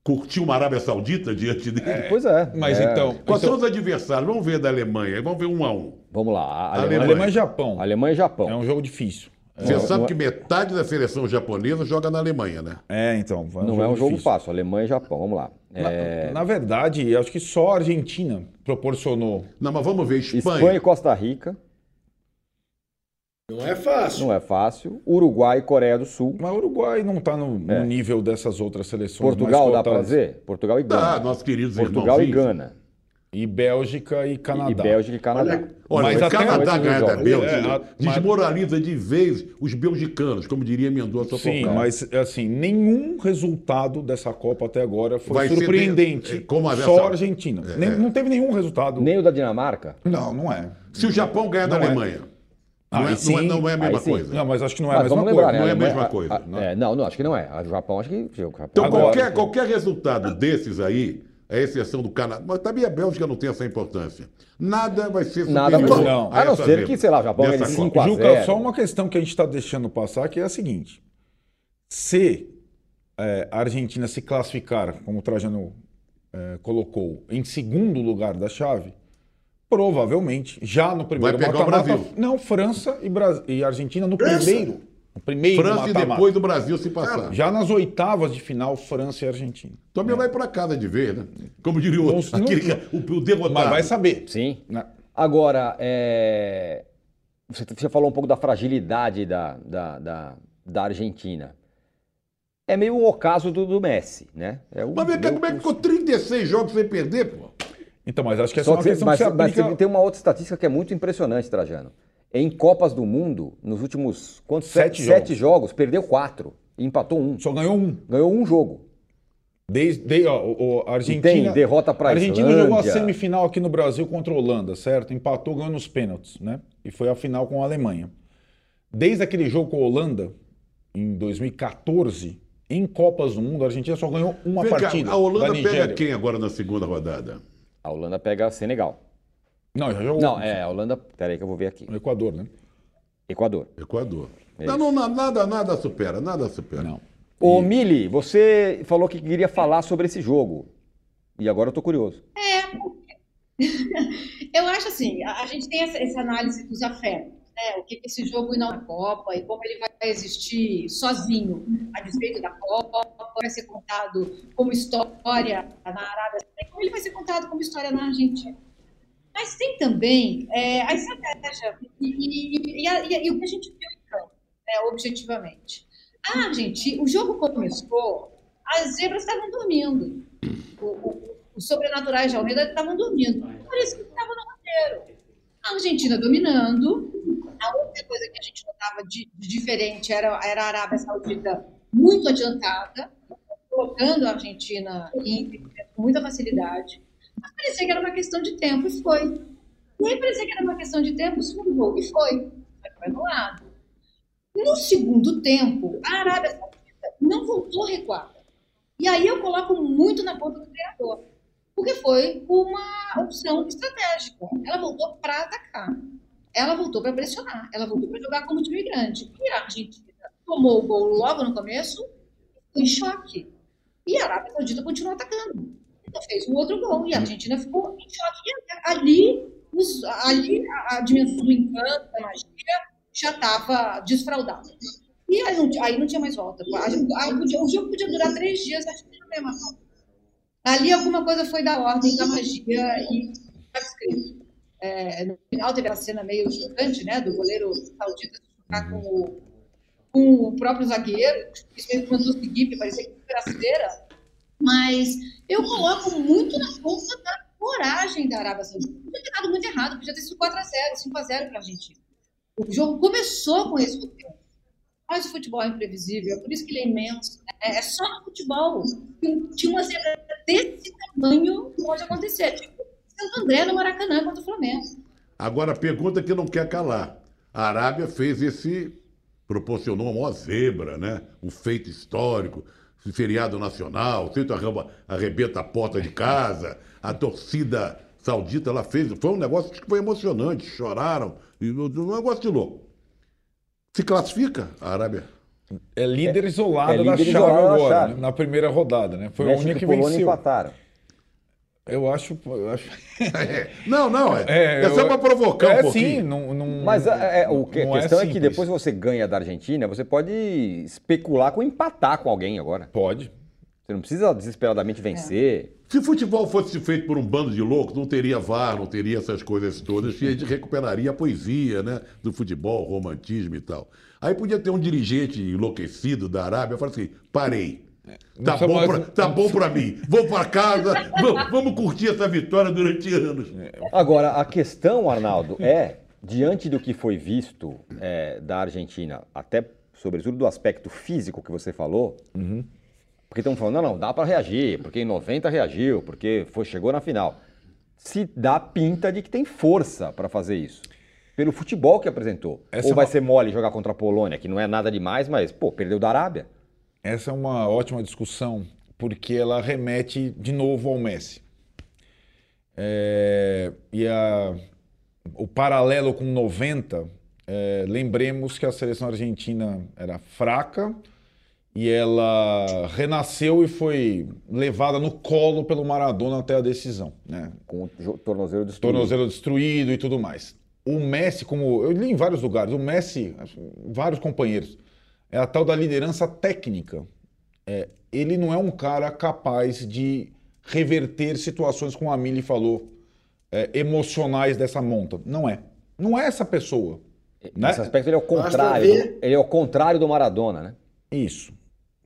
curtir uma Arábia Saudita diante dele? Pois é. Mas é. então. Quais então são os adversários? Vamos ver da Alemanha, vamos ver um a um. Vamos lá. A Alemanha. Alemanha, e Japão. Alemanha e Japão. É um jogo difícil. Você É, sabe não- que metade da seleção japonesa joga na Alemanha, né? É, então. Não é um jogo difícil. fácil. Alemanha e Japão. Vamos lá. Na, É, na verdade, acho que só a Argentina proporcionou. Não, mas vamos ver Espanha. Espanha e Costa Rica. Não é fácil. Não é fácil. Uruguai e Coreia do Sul. Mas o Uruguai não está no, no É. nível dessas outras seleções. Portugal mais dá dizer? Portugal e Gana. Ah, nossos queridos Portugal e. Gana. E Bélgica e Canadá. e Bélgica e Canadá. Olha, Olha, Mas mas até Canadá ganha da. Bélgica, É, desmoraliza de vez os belgicanos, como diria Mendonça Sim, Focal. mas assim, nenhum resultado dessa Copa até agora foi Vai ser surpreendente. de- é, como a Só a Argentina. Nem- não teve nenhum resultado. Nem o da Dinamarca? Não, não é. Se o Japão ganhar da é. Alemanha, Ah, não, é, aí não, é, sim. não é a mesma sim. coisa. Não, mas acho que não é a Mas mesma vamos coisa. lembrar, né? não é a mesma coisa, a- não. é, não, não, acho que não é. O Japão, acho que. Japão Então, agora- qualquer, qualquer resultado desses aí, a exceção do Canadá, mas também a Bélgica não tem essa importância. Nada vai ser Nada Não. A não essa ser que, sei lá, o Japão ganhe de Copa. 5 a Juca, 0. só uma questão que a gente está deixando passar, que é a seguinte. Se é, a Argentina se classificar, como o Trajano é, colocou, em segundo lugar da chave, provavelmente, já no primeiro Vai pegar o mata-mata- Brasil. Não, França e, Bra- e Argentina no França? primeiro. No primeiro França e mata-mata. depois do Brasil se passar. Já nas oitavas de final, França e Argentina. Também vai para casa de vez, né? Como diria o, Não- outro, aquele, que- o, o derrotado. Mas vai saber. Sim. né? Agora, é, você, você falou um pouco da fragilidade da, da, da, da Argentina. É meio o ocaso do, do Messi, né? É o, Mas vem cá, como é que ficou 36 jogos sem perder, pô? Então, mas acho que essa Só é uma que, questão mas, que se mas aplica... tem uma outra estatística que é muito impressionante, Trajano. Em Copas do Mundo, nos últimos quantos? Sete sete jogos, perdeu quatro e empatou um. Só ganhou um. Ganhou um jogo. Desde, de- ó, o, a Argentina. tem derrota pra A Argentina Islândia. jogou a semifinal aqui no Brasil contra a Holanda, certo? Empatou, ganhou nos pênaltis, né? E foi a final com a Alemanha. Desde aquele jogo com a Holanda, em 2014, em Copas do Mundo, a Argentina só ganhou uma Vem cá, partida. a Holanda da pega quem agora na segunda rodada? A Holanda pega Senegal. Não, já jogou. Não, é, a Holanda. Peraí que eu vou ver aqui. No Equador, né? Equador. Equador. É Não, não, nada, nada supera, nada supera. Não. Ô, Mili, você falou que queria falar sobre esse jogo. E agora eu tô curioso. Eu acho assim, a, a gente tem essa, essa análise dos afetos, né? O que, esse jogo não na Copa e como ele vai existir sozinho a despeito da Copa, vai ser contado como história na Arábia Saudita, como ele vai ser contado como história na Argentina. Mas tem também é, a estratégia e, e- e a- e a- e o que a gente viu campo, né, objetivamente. A Argentina, o jogo começou, as zebras estavam dormindo. O- o- os sobrenaturais de Almeida estavam dormindo. Por isso que estava no roteiro. A Argentina dominando. A outra coisa que a gente notava de, de diferente era, era a Arábia Saudita muito adiantada, colocando a Argentina em com muita facilidade. Mas parecia que era uma questão de tempo e foi. E aí parecia que era uma questão de tempo, segundo gol, e foi. Foi anulado. No segundo tempo, a Arábia Saudita não voltou recuada. E aí eu coloco muito na conta do treinador porque foi uma opção estratégica. Ela voltou para atacar, ela voltou para pressionar, ela voltou para jogar como time grande. E a Argentina tomou o gol logo no começo, em choque. E a Arábia Saudita continuou atacando. Então fez um outro gol e a Argentina ficou em choque. E ali, os- ali a, a dimensão do encanto, da magia, já estava desfraudada. E aí não, aí não tinha mais volta. A podia- o jogo podia durar três dias, a gente não ia matar. Ali alguma coisa foi da ordem da magia e está escrito. É, no final teve a cena meio chocante, né, do goleiro saudita ficar com o, com o próprio zagueiro, isso meio que mandou seguir, porque parecia que era rasteira. Mas eu coloco muito na conta da coragem da Arábia Saudita. Podia ter dado muito errado, podia ter sido 4x0, 5x0 para a Argentina. O jogo começou com esse roteiro. Mas o futebol é imprevisível, é por isso que ele é imenso. né? É só no futebol. Tinha uma zebra desse tamanho pode acontecer. Tipo, Santo André no Maracanã contra o Flamengo. Agora, a pergunta que não quer calar. A Arábia fez esse. proporcionou uma maior zebra, né? Um feito histórico, feriado nacional, feito arreba- arrebenta a porta de casa, a torcida saudita ela fez. Foi um negócio que foi emocionante, choraram, um negócio de louco. Se classifica a Arábia? É líder isolado é da líder chave isolado da agora, chave. né? na primeira rodada, né? Foi a México única e que Polônia venceu. empataram. Eu acho. Eu acho... É. Não, não, é, É, é só eu- para provocar é, um pouquinho. sim, não, não- Mas é, é, o que, não a questão é, que simples. depois você ganha da Argentina, você pode especular com empatar com alguém agora. Pode. Você não precisa desesperadamente vencer. Se futebol fosse feito por um bando de loucos, não teria VAR, não teria essas coisas todas, e a gente recuperaria a poesia, né? Do futebol, o romantismo e tal. Aí podia ter um dirigente enlouquecido da Arábia falar assim: parei. Tá Não sou bom, mais- pra, tá bom pra mim. Vou pra casa, vamos, vamos curtir essa vitória durante anos. Agora, a questão, Arnaldo, é, diante do que foi visto é, da Argentina, até sobretudo do aspecto físico que você falou, porque estão falando, não, não, dá para reagir, porque em 90 reagiu, porque foi, chegou na final. Se dá pinta de que tem força para fazer isso. Pelo futebol que apresentou. Essa Ou é vai uma- ser mole jogar contra a Polônia, que não é nada demais, mas, pô, perdeu da Arábia. Essa é uma ótima discussão, porque ela remete de novo ao Messi. É, e a- o paralelo com 90, é, lembremos que a seleção argentina era fraca e ela renasceu e foi levada no colo pelo Maradona até a decisão. Né? Com o tornozelo destruído. tornozelo destruído e tudo mais. O Messi, como eu li em vários lugares, o Messi, vários companheiros, é a tal da liderança técnica. É, ele não é um cara capaz de reverter situações, como a Mili falou, é, emocionais dessa monta. Não é. Não é essa pessoa. Né? Nesse aspecto, ele é o contrário. ver- Ele é o contrário do Maradona, né? Isso.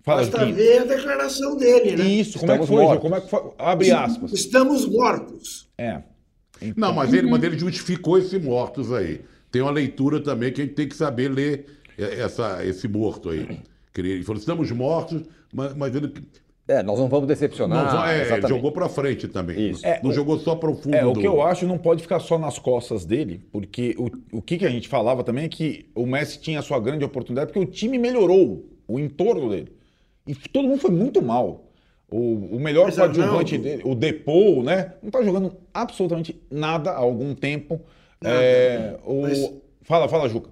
Fala, Basta ver a declaração dele, né? Isso, como é que Estamos foi, mortos. Como é que foi? Abre aspas. Estamos mortos. É. Não, mas ele, mas ele justificou esses mortos aí. Tem uma leitura também que a gente tem que saber ler é, essa, esse morto aí. Ele falou, estamos mortos, mas, mas ele É, nós não vamos decepcionar. não, é, exatamente. jogou para frente também. Isso. Não jogou só para o fundo É, o que eu acho não pode ficar só nas costas dele, porque o, o que, que a gente falava também é que o Messi tinha a sua grande oportunidade, porque o time melhorou, o entorno dele. E todo mundo foi muito mal. O, o melhor coadjuvante dele, o Depou, né? Não tá jogando absolutamente nada há algum tempo. Nada, É, o... mas- Fala, fala, Juca.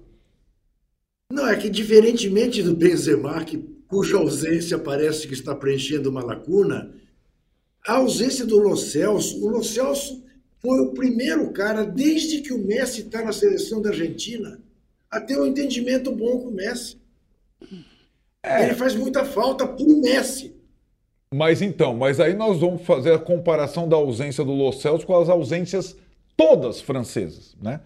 Não, é que diferentemente do Benzema, que, cuja ausência parece que está preenchendo uma lacuna, a ausência do Lo Celso, o Lo Celso foi o primeiro cara, desde que o Messi está na seleção da Argentina, a ter um entendimento bom com o Messi. Ele faz muita falta para o Messi. Mas então, mas aí nós vamos fazer a comparação da ausência do Lo Celso com as ausências todas francesas, né?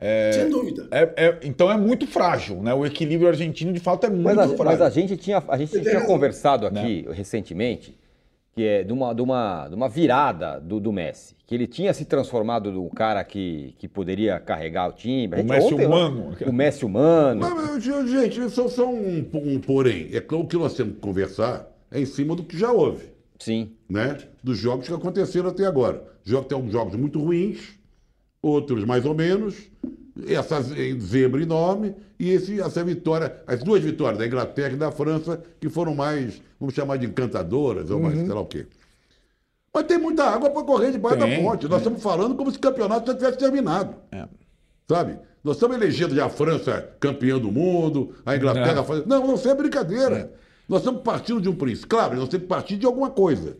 É, Sem dúvida. é- é- então é muito frágil, né? O equilíbrio argentino de fato é muito Mas a, frágil. mas a gente tinha, a gente tinha conversado aqui recentemente que é de uma, de uma, de uma virada do, do Messi. Que ele tinha se transformado num cara que, que poderia carregar o time. O gente- Messi ontem, humano. O Messi humano. Mas, mas, gente, só, só um, um porém. É claro que nós temos que conversar é em cima do que já houve. Sim. né, dos jogos que aconteceram até agora. Jogos, tem alguns jogos muito ruins, outros mais ou menos, essa zebra enorme e esse, essa vitória, as duas vitórias da Inglaterra e da França, que foram mais, vamos chamar de encantadoras, ou mais sei lá o quê. Mas tem muita água para correr debaixo da Tem, ponte. Nós estamos falando como se o campeonato já tivesse terminado. É. Sabe? Nós estamos elegendo já a França campeã do mundo, a Inglaterra. Não. faz- Não, não, isso é brincadeira. Nós estamos partindo de um princípio. Claro, nós temos que partir de alguma coisa.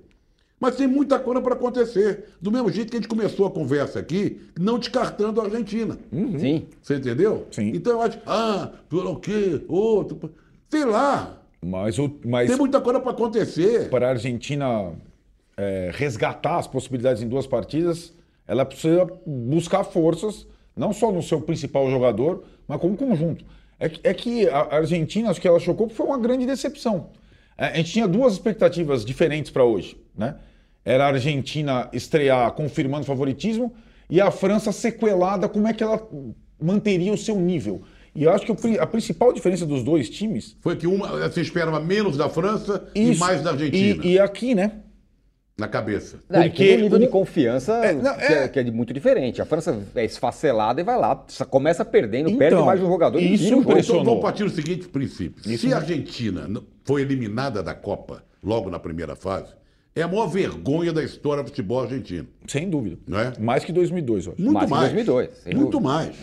Mas tem muita coisa para acontecer. Do mesmo jeito que a gente começou a conversa aqui, não descartando a Argentina. Sim. Você entendeu? Sim. Então eu acho, ah, o quê? Outro. Sei lá. Mas, o, mas Tem muita coisa para acontecer. para a Argentina é, resgatar as possibilidades em duas partidas, ela precisa buscar forças, não só no seu principal jogador, mas como conjunto. É, que- é que a Argentina, acho que ela chocou, porque foi uma grande decepção. É, A gente tinha duas expectativas diferentes para hoje. Né? Era a Argentina estrear confirmando favoritismo e a França sequelada, como é que ela manteria o seu nível. E eu acho que a principal diferença dos dois times Foi que uma você esperava menos da França e Isso. mais da Argentina. E, e aqui, né? Na cabeça. Não, Porque tem um nível de confiança É, não, que, é... é- que é muito diferente. A França é esfacelada e vai lá, começa perdendo, Então, perde mais um jogador isso impressionou. Então vamos partir do seguinte princípio. Isso Se a Argentina foi eliminada da Copa logo na primeira fase, é a maior vergonha da história do futebol argentino. Sem dúvida. Não é? Mais que 2002, eu acho. Muito Mais que mais. 2002, sem Muito dúvida. mais.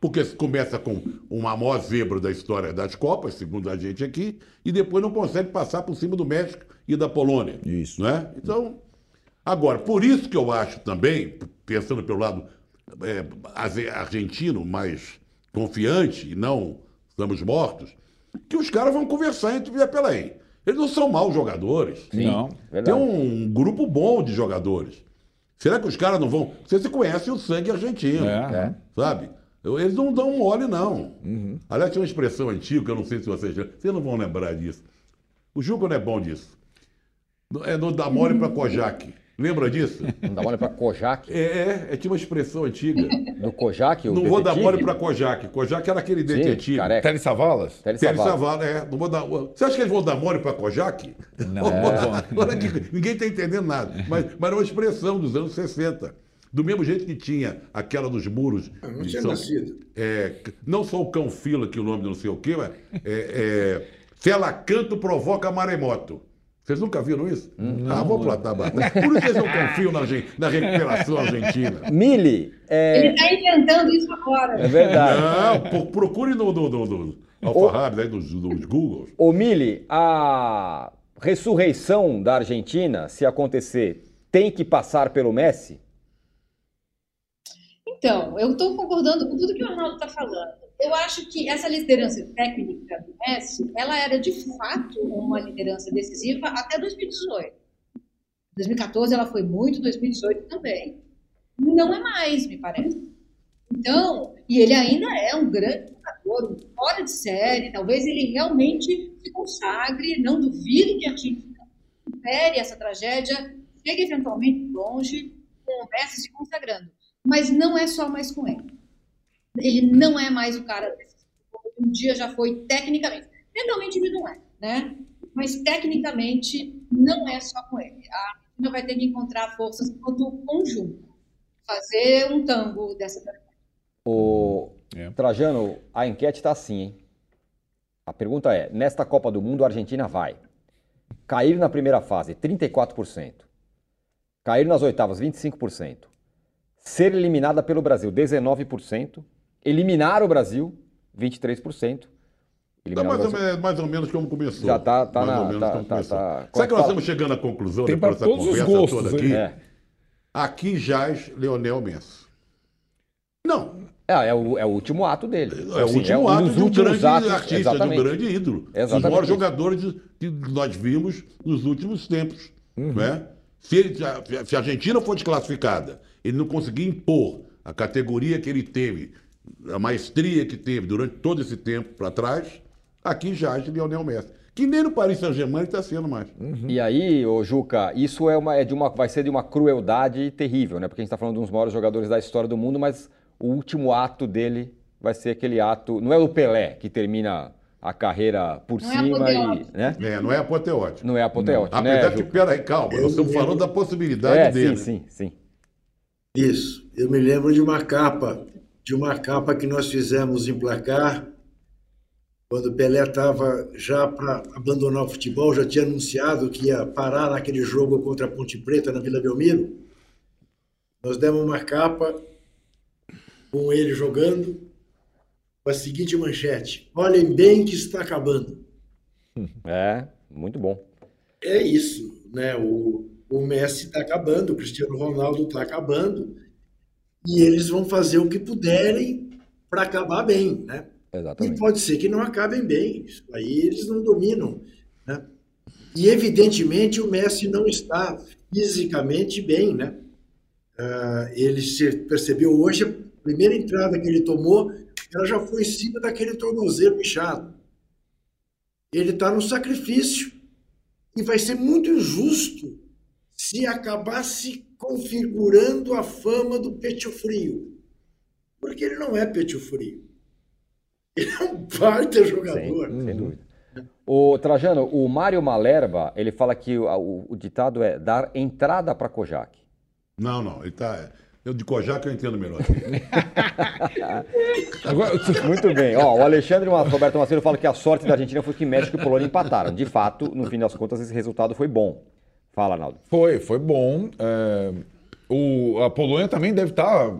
Porque se começa com uma maior zebra da história das Copas, segundo a gente aqui, e depois não consegue passar por cima do México e da Polônia. Isso. Não é? Então, agora, por isso que eu acho também, pensando pelo lado é, argentino, mais confiante, e não estamos mortos, que os caras vão conversar entre via pela aí. Eles não são maus jogadores. Não. Tem um grupo bom de jogadores. Será que os caras não vão. Vocês conhecem o sangue argentino. É. Sabe? Eles não dão mole, não. Uhum. Aliás, tinha uma expressão antiga, que eu não sei se vocês. Vocês não vão lembrar disso. O Juca não é bom disso. É não dá mole para Kojak. Lembra disso? Não dá mole pra Kojak. É, é, é, tinha uma expressão antiga. Do Kojak, o não vou dar detetive? mole para Kojak. Kojak era aquele Sim, detetive. Tele Savalas? Tele Savalas. Savala, é. Não vou dar... Você acha que eles vão dar mole para Kojak? Não. Olha que ninguém está entendendo nada. Mas, mas é uma expressão dos anos 60. Do mesmo jeito que tinha aquela dos muros. Eu não de tinha São- nascido. é, não só o cão fila, que o nome não sei o quê, mas é, é, se ela canta, provoca maremoto. Vocês nunca viram isso? ah, vou plantar batata. Por isso vocês não confiam na, na recuperação argentina. Mili, é, Ele está inventando isso agora. é verdade. Não, pro- procure no, no, no, no Alfarrabes, aí, nos, nos Googles. Ô Mili, a ressurreição da Argentina, se acontecer, tem que passar pelo Messi? Então, eu estou concordando com tudo que o Arnaldo está falando. Eu acho que essa liderança técnica do Messi, ela era de fato uma liderança decisiva até 2018. 2014 ela foi muito, 2018 também. Não é mais, me parece. Então, e ele ainda é um grande jogador, um fora de série, talvez ele realmente se consagre, não duvido que a Argentina supere essa tragédia, chegue eventualmente longe, com o Messi se consagrando. Mas não é só mais com ele. Ele não é mais o cara desse um dia já foi tecnicamente. Mentalmente ele não é, né? Mas tecnicamente não é só com ele. A Argentina vai ter que encontrar forças enquanto conjunto. Fazer um tango dessa O É. Trajano, a enquete está assim, hein? A pergunta é: nesta Copa do Mundo, a Argentina vai cair na primeira fase, 34%. Cair nas oitavas, 25%. Ser eliminada pelo Brasil, 19%. Eliminar o Brasil, 23%. Tá Eliminar o mais, ou menos, mais ou menos como começou. Já tá- tá mais na- ou menos tá- como tá- começou. tá- Sabe que nós estamos chegando à conclusão Tem depois dessa todos os conversa gostos, toda aqui? É. Aqui jaz Leonel Messi. Não, É, é o, é o último ato dele. é o Assim, último um ato de um grande atos, artista, de um exatamente. grande ídolo. Dos Exatamente maiores isso. jogadores que nós vimos nos últimos tempos. Uhum. Né? Se, ele- se a Argentina for desclassificada, ele não conseguir impor a categoria que ele teve, a maestria que teve durante todo esse tempo para trás, aqui jaz Lionel Messi. Que nem no Paris Saint-Germain está sendo mais. E aí, ô Juca, isso é uma, é de uma, vai ser de uma crueldade terrível, né? Porque a gente está falando de um dos maiores jogadores da história do mundo, mas o último ato dele vai ser aquele ato. Não é o Pelé que termina a carreira por Não é cima apoteótico. e. Né? É, não é apoteótico. Não é apoteótico, né? Apesar que, Juca? peraí, calma, nós estamos falando da possibilidade É, dele. sim, sim, sim. Isso. Eu me lembro de uma capa, de uma capa que nós fizemos em placar, quando o Pelé estava já para abandonar o futebol, já tinha anunciado que ia parar naquele jogo contra a Ponte Preta na Vila Belmiro. Nós demos uma capa com ele jogando, com a seguinte manchete: Olhem bem que está acabando. É, muito bom. É isso, né? O, o Messi está acabando, o Cristiano Ronaldo está acabando, e eles vão fazer o que puderem para acabar bem, né? E Exatamente. pode ser que não acabem bem, isso aí eles não dominam, né? E evidentemente o Messi não está fisicamente bem, né? Ah, ele se percebeu hoje, a primeira entrada que ele tomou, ela já foi em cima daquele tornozelo inchado. Ele está no sacrifício e vai ser muito injusto se acabar se configurando a fama do peito frio. Porque ele não é peito frio. Ele é um baita jogador. Sem, sem dúvida. O Trajano, o Mário Malerba, ele fala que o, o- o ditado é dar entrada para Kojak. Não, não, ele tá. Eu de Kojak eu entendo melhor. Agora, Muito bem. Ó, o Alexandre Roberto Macedo fala que a sorte da Argentina foi que México e Polônia empataram. De fato, no fim das contas, esse resultado foi bom. Fala, Arnaldo. Foi, foi bom. É, o, a Polônia também deve estar.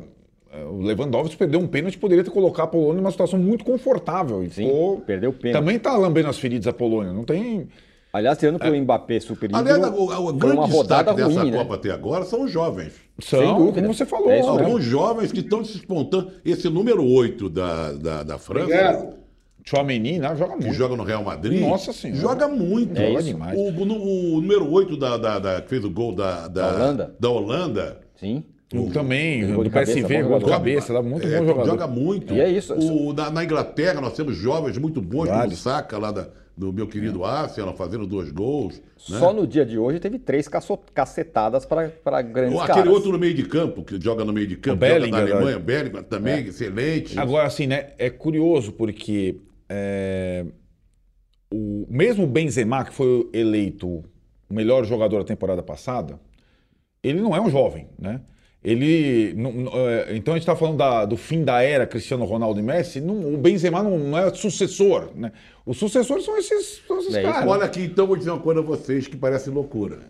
é, O Lewandowski perdeu um pênalti, poderia ter colocado a Polônia numa situação muito confortável. Sim, ficou- perdeu o pênalti. Também está lambendo as feridas a Polônia. Não tem. Aliás, tirando que o Mbappé super Aliás, o, o grande uma rodada destaque dessa ruim, né? Copa até agora são os jovens. São, dúvida. como você falou. É né? Alguns jovens que estão se espontando. Esse número 8 da, da, da França, Obrigado. Chouameni, né, joga que muito. joga no Real Madrid, Nossa Senhora. joga muito. É Joga demais. O, o- o número 8 da, da, da- que fez o gol da, da, Da Holanda? da Holanda, Sim. O- também, do cabeça, PSV, bom gol de cabeça, dá muito é, bom jogador. joga muito. E é isso. O, na, na Inglaterra nós temos jovens muito bons, como o. Saka lá da- do meu querido Arsenal, fazendo dois gols. né? Só no dia de hoje teve três cacetadas para grandes Ou Aquele caras. outro no meio de campo, que joga no meio de campo, O joga Bellingham, na Alemanha, né? o Bellingham também, excelente. Agora, assim, né? É curioso porque é, o mesmo Benzema, que foi eleito o melhor jogador da temporada passada, ele não é um jovem, né? Ele. não- não, é, então a gente está falando da- do fim da era Cristiano Ronaldo e Messi. não- o Benzema não, é sucessor, né? Os sucessores são esses, são esses É caras. Olha aqui, então, vou dizer uma coisa a vocês que parece loucura.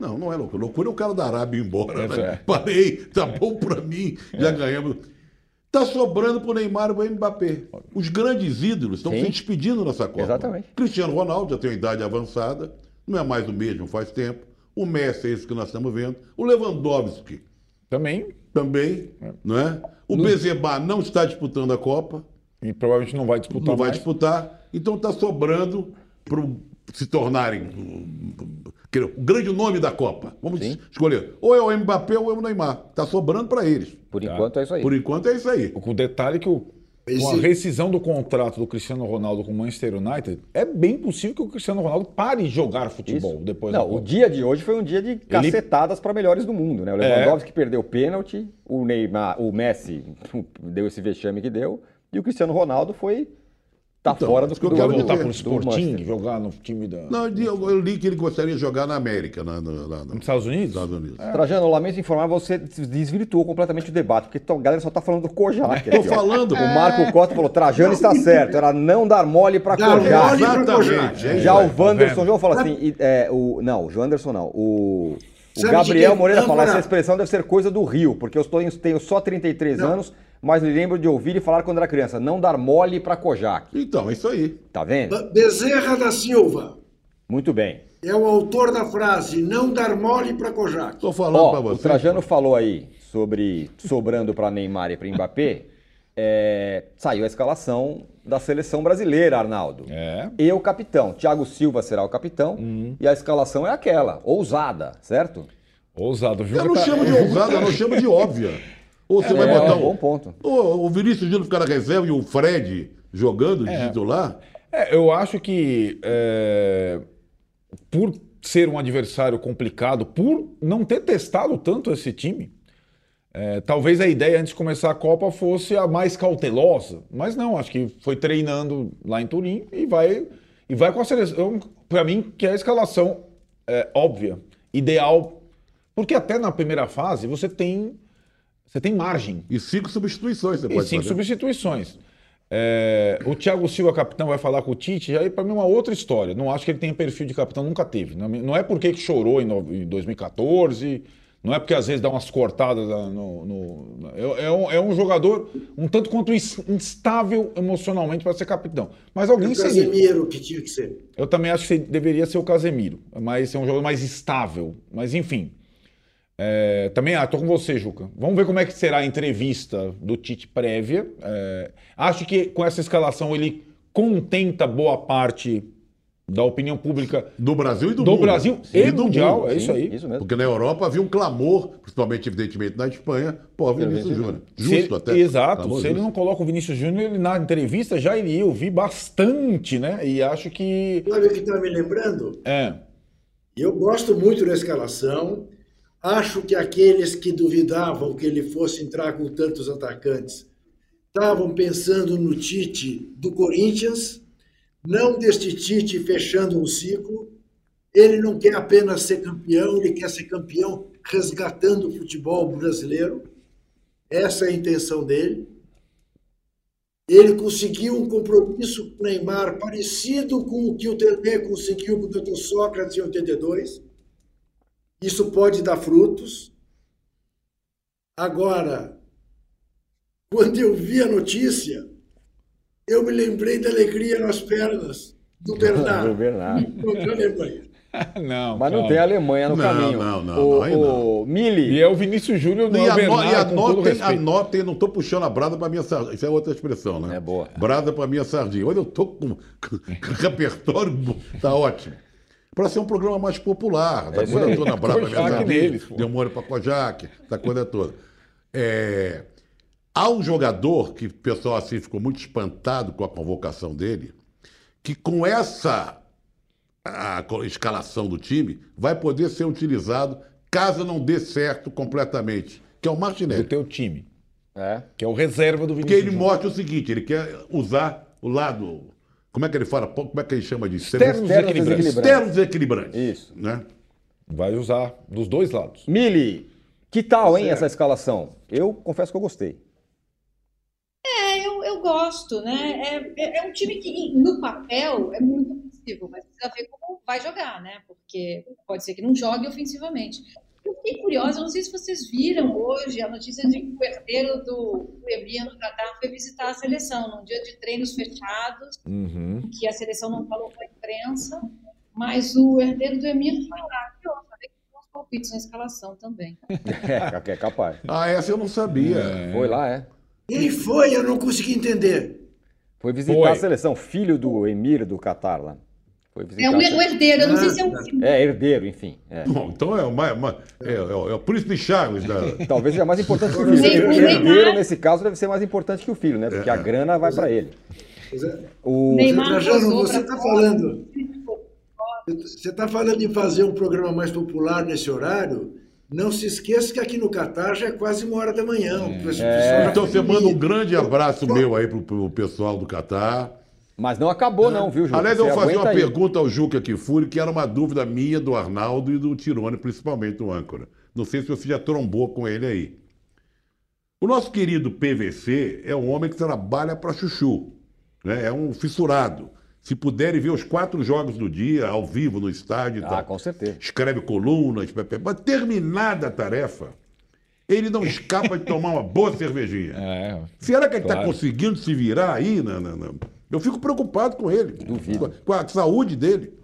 Não, não é loucura. Loucura é o cara da Arábia ir embora. né? É. Parei, tá bom pra mim, já ganhamos. Tá sobrando pro Neymar e pro Mbappé. Os grandes ídolos estão Sim. se despedindo nessa Copa. Exatamente. Cristiano Ronaldo já tem uma idade avançada, não é mais o mesmo faz tempo. O Messi é esse que nós estamos vendo. O Lewandowski Também. também, não é? O Benzema não está disputando a Copa E provavelmente não vai disputar não vai mais. disputar, então está sobrando para se tornarem o grande nome da Copa. Vamos Sim. escolher. Ou é o Mbappé ou é o Neymar. Está sobrando para eles. Por enquanto é isso aí. Por enquanto é isso aí. Com o detalhe que o, Esse- com a rescisão do contrato do Cristiano Ronaldo com o Manchester United, é bem possível que o Cristiano Ronaldo pare de jogar futebol Isso. depois da Não, o dia de hoje foi um dia de cacetadas para melhores do mundo, né? O Lewandowski perdeu o pênalti, o Neymar, o Messi deu esse vexame que deu, e o Cristiano Ronaldo foi tá Então, fora do que eu quero voltar pro do Sporting, jogar no time da... Não, eu, eu li que ele gostaria de jogar na América, na, na, no- nos Estados Unidos? Estados Unidos. Trajano, lamento informar, você desvirtuou completamente o debate, porque a galera só tá falando do Kojak. Tô aqui, ó. falando. O Marco Costa falou, Trajano está certo, era não dar mole para Kojak. Exatamente. É Já o Wanderson vendo? João fala assim, é, o, não, o Wanderson não, o, o Sabe Gabriel? Moreira fala, Âncora. essa expressão deve ser coisa do Rio, porque eu estou em- tenho só 33 Não. anos, mas me lembro de ouvir e falar quando era criança, não dar mole para Kojak. Então, é isso aí. Tá vendo? Bezerra da Silva Muito bem. é o autor da frase não dar mole para Kojak. Estou falando para Ó, o você. Trajano falou aí sobre sobrando para Neymar e para Mbappé, é, saiu a escalação da seleção brasileira, Arnaldo. É. E o capitão, Thiago Silva será o capitão, e a escalação é aquela, ousada, certo? Ousado. viu? Eu não Tá- chamo de ousada, eu não chamo de óbvia. Ou você vai É, botar é um bom o, ponto. o, o Vinícius Júnior ficar na reserva e o Fred jogando de titular? É, eu acho que é, por ser um adversário complicado, por não ter testado tanto esse time, é, talvez a ideia antes de começar a Copa fosse a mais cautelosa, mas não, acho que foi treinando lá em Turim e vai e vai com a seleção, para mim que é a escalação é, óbvia, ideal, porque até na primeira fase você tem você tem margem E cinco substituições você e pode cinco fazer. substituições. É, o Thiago Silva, capitão, vai falar com o Tite, aí para mim é uma outra história. Não acho que ele tenha perfil de capitão, nunca teve. Não não é porque que chorou em no- em 2014, não é porque às vezes dá umas cortadas no. no- é, é um, é um jogador um tanto quanto ins- instável emocionalmente para ser capitão. Mas O alguém seria. Casemiro que tinha que ser. Eu também acho que deveria ser o Casemiro, mas é um jogador mais estável. Mas enfim. É, também, ah, tô com você, Juca. Vamos ver como é que será a entrevista do Tite prévia. É, acho que com essa escalação ele contenta boa parte da opinião pública Do Brasil e do, do mundo. Brasil Sim, e do mundial. mundo. É isso aí. Isso mesmo. Porque na Europa havia um clamor, principalmente, evidentemente, na Espanha, por Vinícius Júnior. Justo ele- até. Exato. Clamor Se ele justo. não coloca o Vinícius Júnior, ele na entrevista já iria ouvir bastante, né? E acho que. Sabe o que está me lembrando? É. Eu gosto muito da escalação. Acho que aqueles que duvidavam que ele fosse entrar com tantos atacantes estavam pensando no Tite do Corinthians, não deste Tite fechando um ciclo. Ele não quer apenas ser campeão, ele quer ser campeão resgatando o futebol brasileiro. Essa é a intenção dele. Ele conseguiu um compromisso com o Neymar parecido com o que o Tele conseguiu com o Dr. Sócrates em 82. Isso pode dar frutos. Agora, quando eu vi a notícia, eu me lembrei da alegria nas pernas do Bernardo. Do Bernardo. Contra a Alemanha. não, Mas não calma. tem a Alemanha no Não, caminho. não, não, O, não, não. o Mili, E é o Vinícius Júnior do E, ano- Bernardo, e com todo anotem, anotem, não estou puxando a brasa para minha sardinha. Isso é outra expressão, né? É boa. Brasa para minha sardinha. Olha, eu estou com, repertório, tá ótimo. Para ser um programa mais popular, da É coisa aí. toda, Kojak neles, pô. deu mole para Kojak, da coisa toda. É, há um jogador que o pessoal assim ficou muito espantado com a convocação dele, que com essa a escalação do time vai poder ser utilizado caso não dê certo completamente, que é o Do Martinelli. teu time, é, que é o reserva do Porque Vinícius ele mostra o seguinte, ele quer usar o lado, como é que ele fala, como é que ele chama disso? Externos Externos desequilibrantes. desequilibrantes. Externos equilibrantes. Isso. Né? Vai usar dos dois lados. Mili, que tal, hein, essa escalação? Eu confesso que eu gostei. É, eu, eu gosto, né? É, é, é um time que, no papel, é muito ofensivo, mas precisa ver como vai jogar, né? Porque pode ser que não jogue ofensivamente. Fiquei curiosa, não sei se vocês viram hoje a notícia de que o herdeiro do, do Emir no Catar foi visitar a seleção num dia de treinos fechados, Uhum. que a seleção não falou com a imprensa, mas o herdeiro do Emir foi lá. E, ó, falei que uns palpites na escalação também. É, é capaz. Ah, essa eu não sabia. Foi lá, é. Ele foi, eu não consegui entender. Foi visitar Foi. a seleção, filho do Emir do Catar lá. Foi visitar É o, a o herdeiro, eu não sei se é um filho. É, herdeiro, enfim. é. Bom, então é, uma, uma- é, é o- é o príncipe Charles da. Talvez seja mais importante que o filho. O herdeiro, nesse caso, deve ser mais importante que o filho, né? Porque a grana vai para ele. É. O... Neymar Trajano, posou você está falando. Você está falando de fazer um programa mais popular nesse horário? Não se esqueça que aqui no Catar já é quase uma hora da manhã. O já Então foi você manda um grande abraço meu aí pro, pro pessoal do Catar. Mas não acabou, não, viu, Ju? Aliás, eu vou fazer uma aí. pergunta ao Juca Kifuri, que era uma dúvida minha, do Arnaldo e do Tirone, principalmente o âncora. Não sei se você já trombou com ele aí. O nosso querido PVC é um homem que trabalha para Chuchu. Né? É um fissurado. Se puderem ver os quatro jogos do dia, ao vivo, no estádio e Ah, tal. com certeza. Escreve colunas, mas terminada a tarefa, ele não escapa de tomar uma boa cervejinha. É. Será que ele está Claro. conseguindo se virar aí? Na, na- na- Eu fico preocupado com ele. Duvido. Com a, com a saúde dele.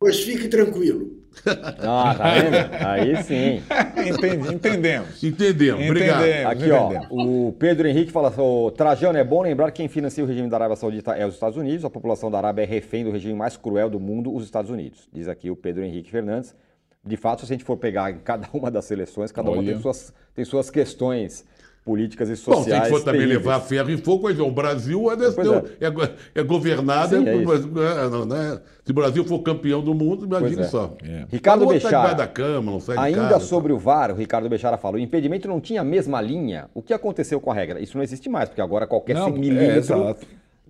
Pois fique tranquilo. Ah, tá vendo? Aí sim. Entendi, entendemos. Entendemos. Obrigado. Entendemos. Aqui, ó, entendemos. o Pedro Henrique fala assim, "Ô, Trajano, é bom lembrar que quem financia o regime da Arábia Saudita é os Estados Unidos, a população da Arábia é refém do regime mais cruel do mundo, os Estados Unidos. Diz aqui o Pedro Henrique Fernandes. De fato, se a gente for pegar em cada uma das seleções, cada uma Olha. tem suas, tem suas questões políticas e Bom, sociais se for também terríveis. levar ferro e fogo, é, o Brasil é, desse- é. go- é governado. Sim, é é- isso. é, não, né? Se o Brasil for campeão do mundo, imagine é. só. É. Ricardo O tá Bechara. da cama, não sai de Ainda casa, sobre o VAR, o Ricardo Bechara falou, o impedimento não tinha a mesma linha. O que aconteceu com a regra? Isso não existe mais, porque agora qualquer Não, é, milímetro...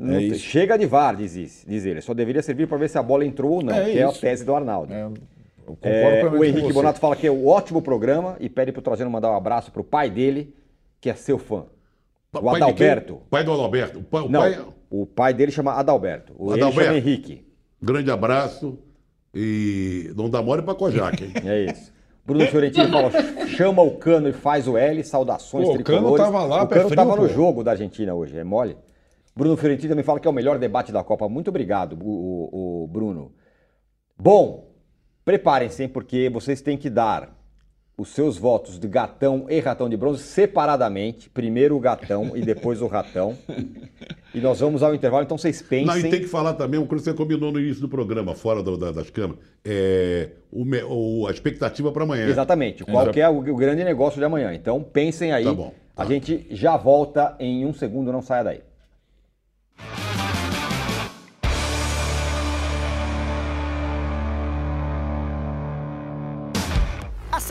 É tem- isso. Chega de VAR, diz, isso- diz ele. Só deveria servir para ver se a bola entrou ou não, É que é a isso. tese do Arnaldo. É, eu concordo É, plenamente o Henrique. Bonato fala que é um ótimo programa e pede pro Trajano mandar um abraço pro pai dele, que é seu fã. O Pai? Adalberto. Pai do Adalberto. O pai, o Não, pai- o pai dele chama Adalberto. O ele Adalberto. chama Henrique. grande abraço e não dá mole pra Kojak, hein? É isso. Bruno Fiorentino fala, chama o Cano e faz o L, saudações Pô, o Cano tricolores. tava lá, O Cano frio, tava no pô. jogo da Argentina hoje, é mole. Bruno Fiorentino também fala que é o melhor debate da Copa. Muito obrigado, o, o- o Bruno. Bom, preparem-se, hein, porque vocês têm que dar os seus votos de gatão e ratão de bronze separadamente. Primeiro o gatão e depois o ratão. E nós vamos ao intervalo, então vocês pensem. Não, e tem que falar também uma coisa que você combinou no início do programa, fora do- da- das câmeras. É, o o- a expectativa para amanhã. Exatamente. Qual que é o, o grande negócio de amanhã? Então pensem aí. Tá bom, A tá. gente já volta em um segundo, não saia daí.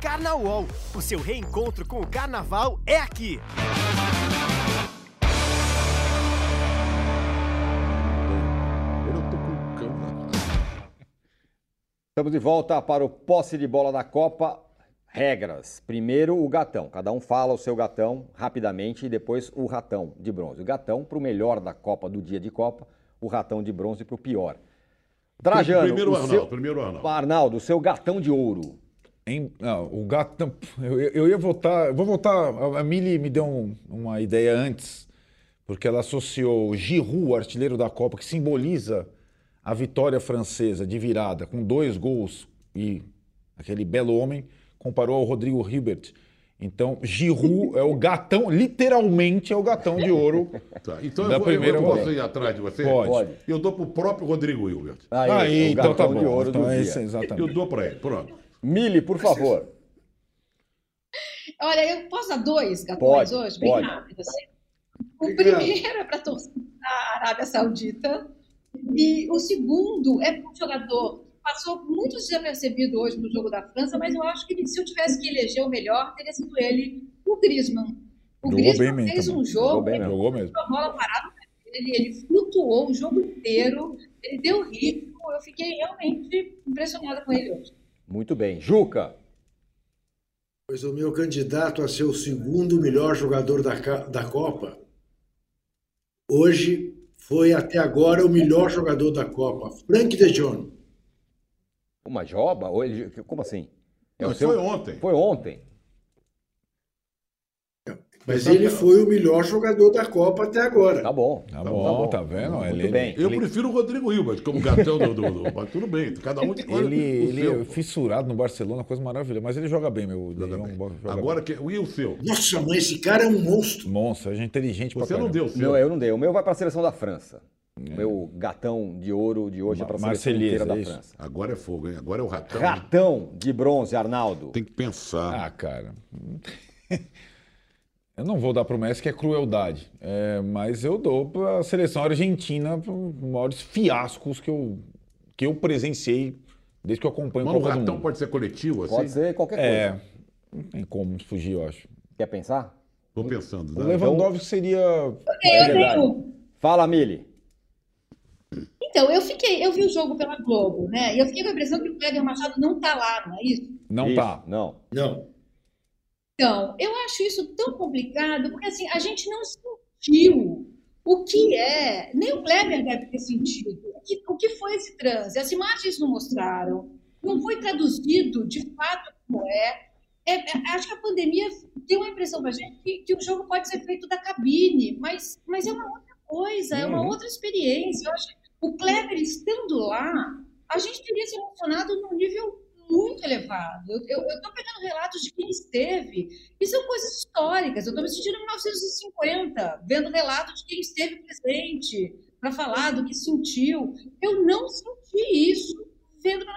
Carnaval, o seu reencontro com o carnaval é aqui. Eu tô com o cão lá. Estamos de volta para o posse de bola da Copa. Regras. Primeiro o gatão. Cada um fala o seu gatão rapidamente e depois o ratão de bronze. O gatão para o melhor da Copa do dia de Copa, o ratão de bronze para o pior. Trajano, Primeiro o Arnaldo, seu... primeiro Arnaldo. Arnaldo, o seu gatão de ouro. Em- não, o gatão. Eu, eu ia votar. eu Vou votar. A Mili me deu um- uma ideia antes, porque ela associou o Giroud, o artilheiro da Copa, que simboliza a vitória francesa de virada, com dois gols e aquele belo homem, comparou ao Rodrigo Hilbert. Então, Giroud é o gatão, literalmente é o gatão de ouro. Tá, Então Da eu, vou, primeira eu posso ir atrás de você? Pode. Pode. Eu dou pro próprio Rodrigo Hilbert. Aí, Aí, o então tá gatão bom. de ouro então do é dia. isso, Eu exatamente. dou pra ele, pronto. Mili, por favor. Olha, eu posso dar dois gatões Pode, hoje, bem pode. rápido. Assim. O Obrigado. primeiro é para a torcida da Arábia Saudita e o segundo é para um jogador que passou muito desapercebido hoje no jogo da França, mas eu acho que se eu tivesse que eleger o melhor, teria sido ele, o Griezmann. O Jogou Griezmann bem mesmo fez também. um Jogou jogo, bem ele. Jogou mesmo. a bola parada ele, ele flutuou o jogo inteiro, ele deu ritmo, eu fiquei realmente impressionada com ele hoje. Muito bem. Juca. Pois o meu candidato a ser o segundo melhor jogador da, da Copa, hoje foi até agora o melhor jogador da Copa, Frank de Jong. Uma joba? Ou ele- Como assim? É Não, o isso foi ontem. Foi ontem. Mas ele foi o melhor jogador da Copa até agora. Tá bom. Tá bom, tá vendo? Muito Ele- bem. Eu prefiro o Rodrigo Hilbert como gatão do, do, do- Mas tudo bem, cada um Ele, o ele seu. é fissurado no Barcelona, coisa maravilhosa. Mas ele joga bem, meu. Ele é um bom jogador. Agora, que, e o seu? Nossa, mas esse cara é um monstro. Monstro, é inteligente pra Você não caramba. deu o seu. Não, eu não dei. O meu vai para a seleção da França. O meu gatão de ouro de hoje é para a seleção inteira da é. França. Agora é fogo, hein? Agora é o ratão. Ratão de bronze, Arnaldo. Tem que pensar. Ah, cara. Eu não vou dar pro Messi que é crueldade, É, mas eu dou para a seleção argentina os maiores fiascos que eu, que eu presenciei desde que eu acompanho Mas o o Copa Mundo. pode ser coletivo, assim? Pode ser qualquer coisa. É, não tem como fugir, eu acho. Quer pensar? Tô pensando. O né? Lewandowski seria. Eu tenho Fala, Mili. Então, eu fiquei, eu vi o jogo pela Globo, né? E eu fiquei com a impressão que o Kleber Machado não tá lá, não é isso? Não Isso, tá. Não. Não. Então, eu acho isso tão complicado, porque assim, a gente não sentiu o que é, nem o Kleber deve ter sentido. O que, o que foi esse transe? As imagens não mostraram, não foi traduzido de fato como é. É, é, acho que a pandemia deu uma impressão pra gente que, que o jogo pode ser feito da cabine, mas, mas é uma outra coisa, é uma outra experiência. Eu acho que o Kleber estando lá, a gente teria se emocionado num nível muito elevado. Eu estou pegando relatos de quem esteve, e são coisas históricas. Eu estou me sentindo em 1950, vendo relatos de quem esteve presente para falar do que sentiu. Eu não senti isso vendo TV.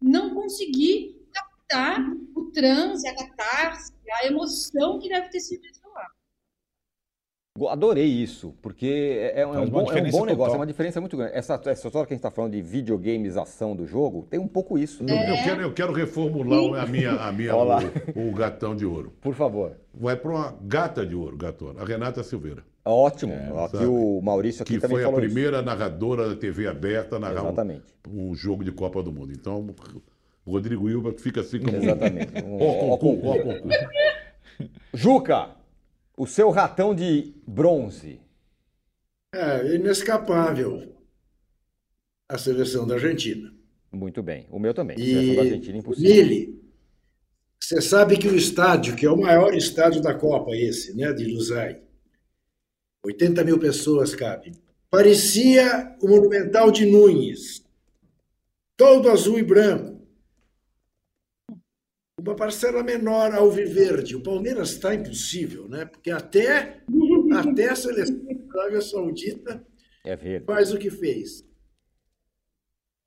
Não consegui captar o transe, a catarse, a emoção que deve ter sido. Adorei isso, porque é, é um, Faz uma bom, é um bom negócio, total. é uma diferença muito grande. Essa, essa história que a gente está falando de videogamização do jogo, tem um pouco isso. Eu, eu quero, eu quero reformular a minha, a minha o, o gatão de ouro. Por favor. Vai para uma gata de ouro, gatona, a Renata Silveira. Ótimo. aqui sabe? o Maurício aqui Que também foi a primeira narradora da TV aberta a narrar um, Exatamente. um jogo de Copa do Mundo. Então, o Rodrigo Hilbert fica assim como. isso. Exatamente. Um, Ó, ó, concurso, ó, concurso. concurso. Juca, o seu ratão de bronze. É inescapável a seleção da Argentina. Muito bem. O meu também. Seleção da Argentina, E, impossível. Mili, você sabe que o estádio, que é o maior estádio da Copa, esse, né, de Luzai, 80 mil pessoas cabe, parecia o Monumental de Nunes, todo azul e branco. Uma parcela menor alviverde. O Palmeiras está impossível, né? Porque até até a seleção da Arábia Saudita É verde. faz o que fez.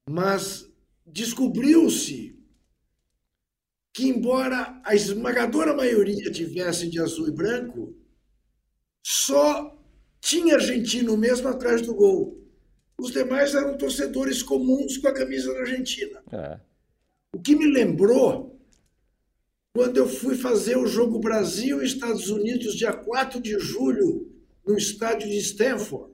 Mas descobriu-se que, embora a esmagadora maioria tivesse de azul e branco, só tinha argentino mesmo atrás do gol. Os demais eram torcedores comuns com a camisa da Argentina. É. O que me lembrou quando eu fui fazer o jogo Brasil Estados Unidos, dia 4 de julho, no estádio de Stanford.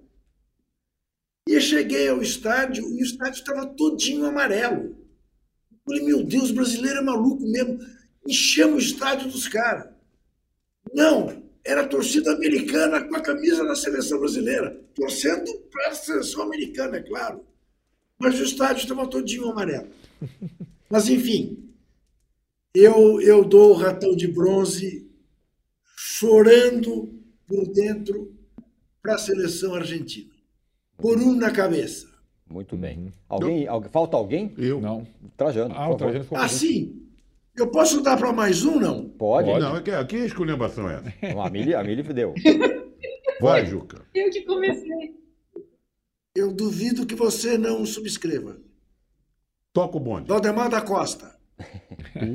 E cheguei ao estádio e o estádio estava todinho amarelo. Eu falei, meu Deus, brasileiro é maluco mesmo. Enchemos o estádio dos caras. Não, era a torcida americana com a camisa da seleção brasileira, torcendo para a seleção americana, é claro. Mas o estádio estava todinho amarelo. Mas, enfim, eu, eu dou o ratão de bronze chorando por dentro para a seleção argentina. Por um na cabeça. Muito bem. Alguém, alguém- falta alguém? Eu. Não. Trajano. Ah, por o favor. Trajano ficou Assim, eu posso dar para mais um, não? Pode? Não, é que aqui a esculhambação é essa. Não, A Mili, a Mili deu. Vai, Juca. Eu que comecei. Eu duvido que você não subscreva. Toca o bonde. Valdemar da Costa.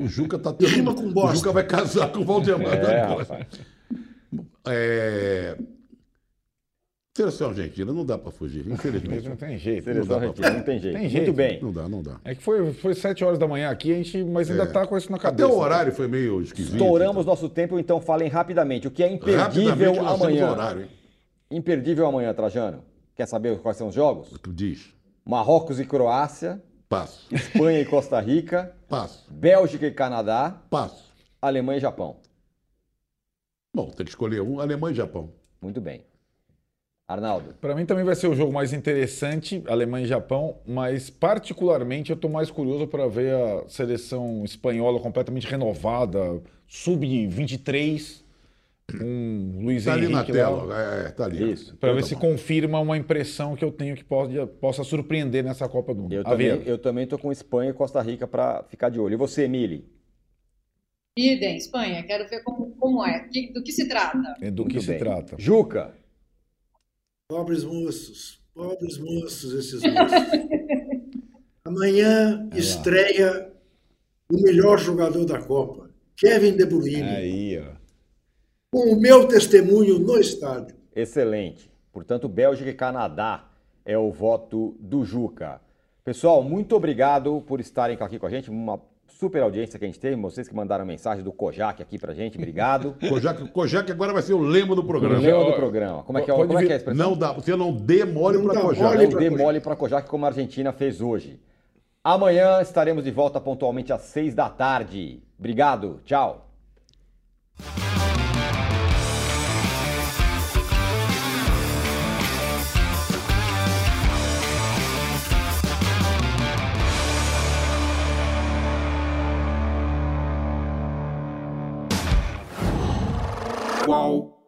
O Juca tá E rima com bosta. O Juca vai casar com o Valdemar É, Costa. rapaz. É... Seleção argentina, não dá para fugir, infelizmente. não tem jeito. Seleção dá pra argentina, não tem jeito. Tem jeito. Muito bem. Não dá, não dá. É que foi, foi 7 horas da manhã aqui, a gente, mas ainda É. tá com isso na Até cabeça. o horário foi meio esquisito. Estouramos nosso tempo, então falem rapidamente. O que é imperdível amanhã? horário, hein? Imperdível amanhã, Trajano. Quer saber quais são os jogos? Tu diz. Marrocos e Croácia, Passo, Espanha e Costa Rica, passo, Bélgica e Canadá, passo. Alemanha e Japão. Bom, tem que escolher um, Alemanha e Japão. Muito bem. Arnaldo, Para mim também vai ser o jogo mais interessante, Alemanha e Japão, mas particularmente eu estou mais curioso para ver a seleção espanhola completamente renovada, sub-23, com Luiz Tá ali na Henrique lá, tela. É, tá ali. Isso. para ver se confirma uma impressão que eu tenho que possa, possa surpreender nessa Copa do Mundo. eu também, eu também tô com Espanha e Costa Rica para ficar de olho. E você, Mili? Idem, Espanha, quero ver como, como é, que- do que se trata. É do que Muito se bem. trata. Juca, Pobres moços, pobres moços esses moços. Amanhã estreia o melhor jogador da Copa, Kevin De Bruyne, Aí, ó. Com o meu testemunho no estádio. excelente. Portanto, Bélgica e Canadá é o voto do Juca. Pessoal, muito obrigado por estarem aqui com a gente. Uma super audiência que a gente teve. Vocês que mandaram mensagem do Kojak aqui pra gente. Obrigado. Kojak, Kojak agora vai ser o lema do O programa. lema do programa. Como é que é, Pode como é, que é a expressão? Não dá, você não dê mole Não para dá Kojak. mole Não pra dê Kojak. mole para Kojak como a Argentina fez hoje. Amanhã estaremos de volta pontualmente às seis da tarde. Obrigado, tchau. Qual?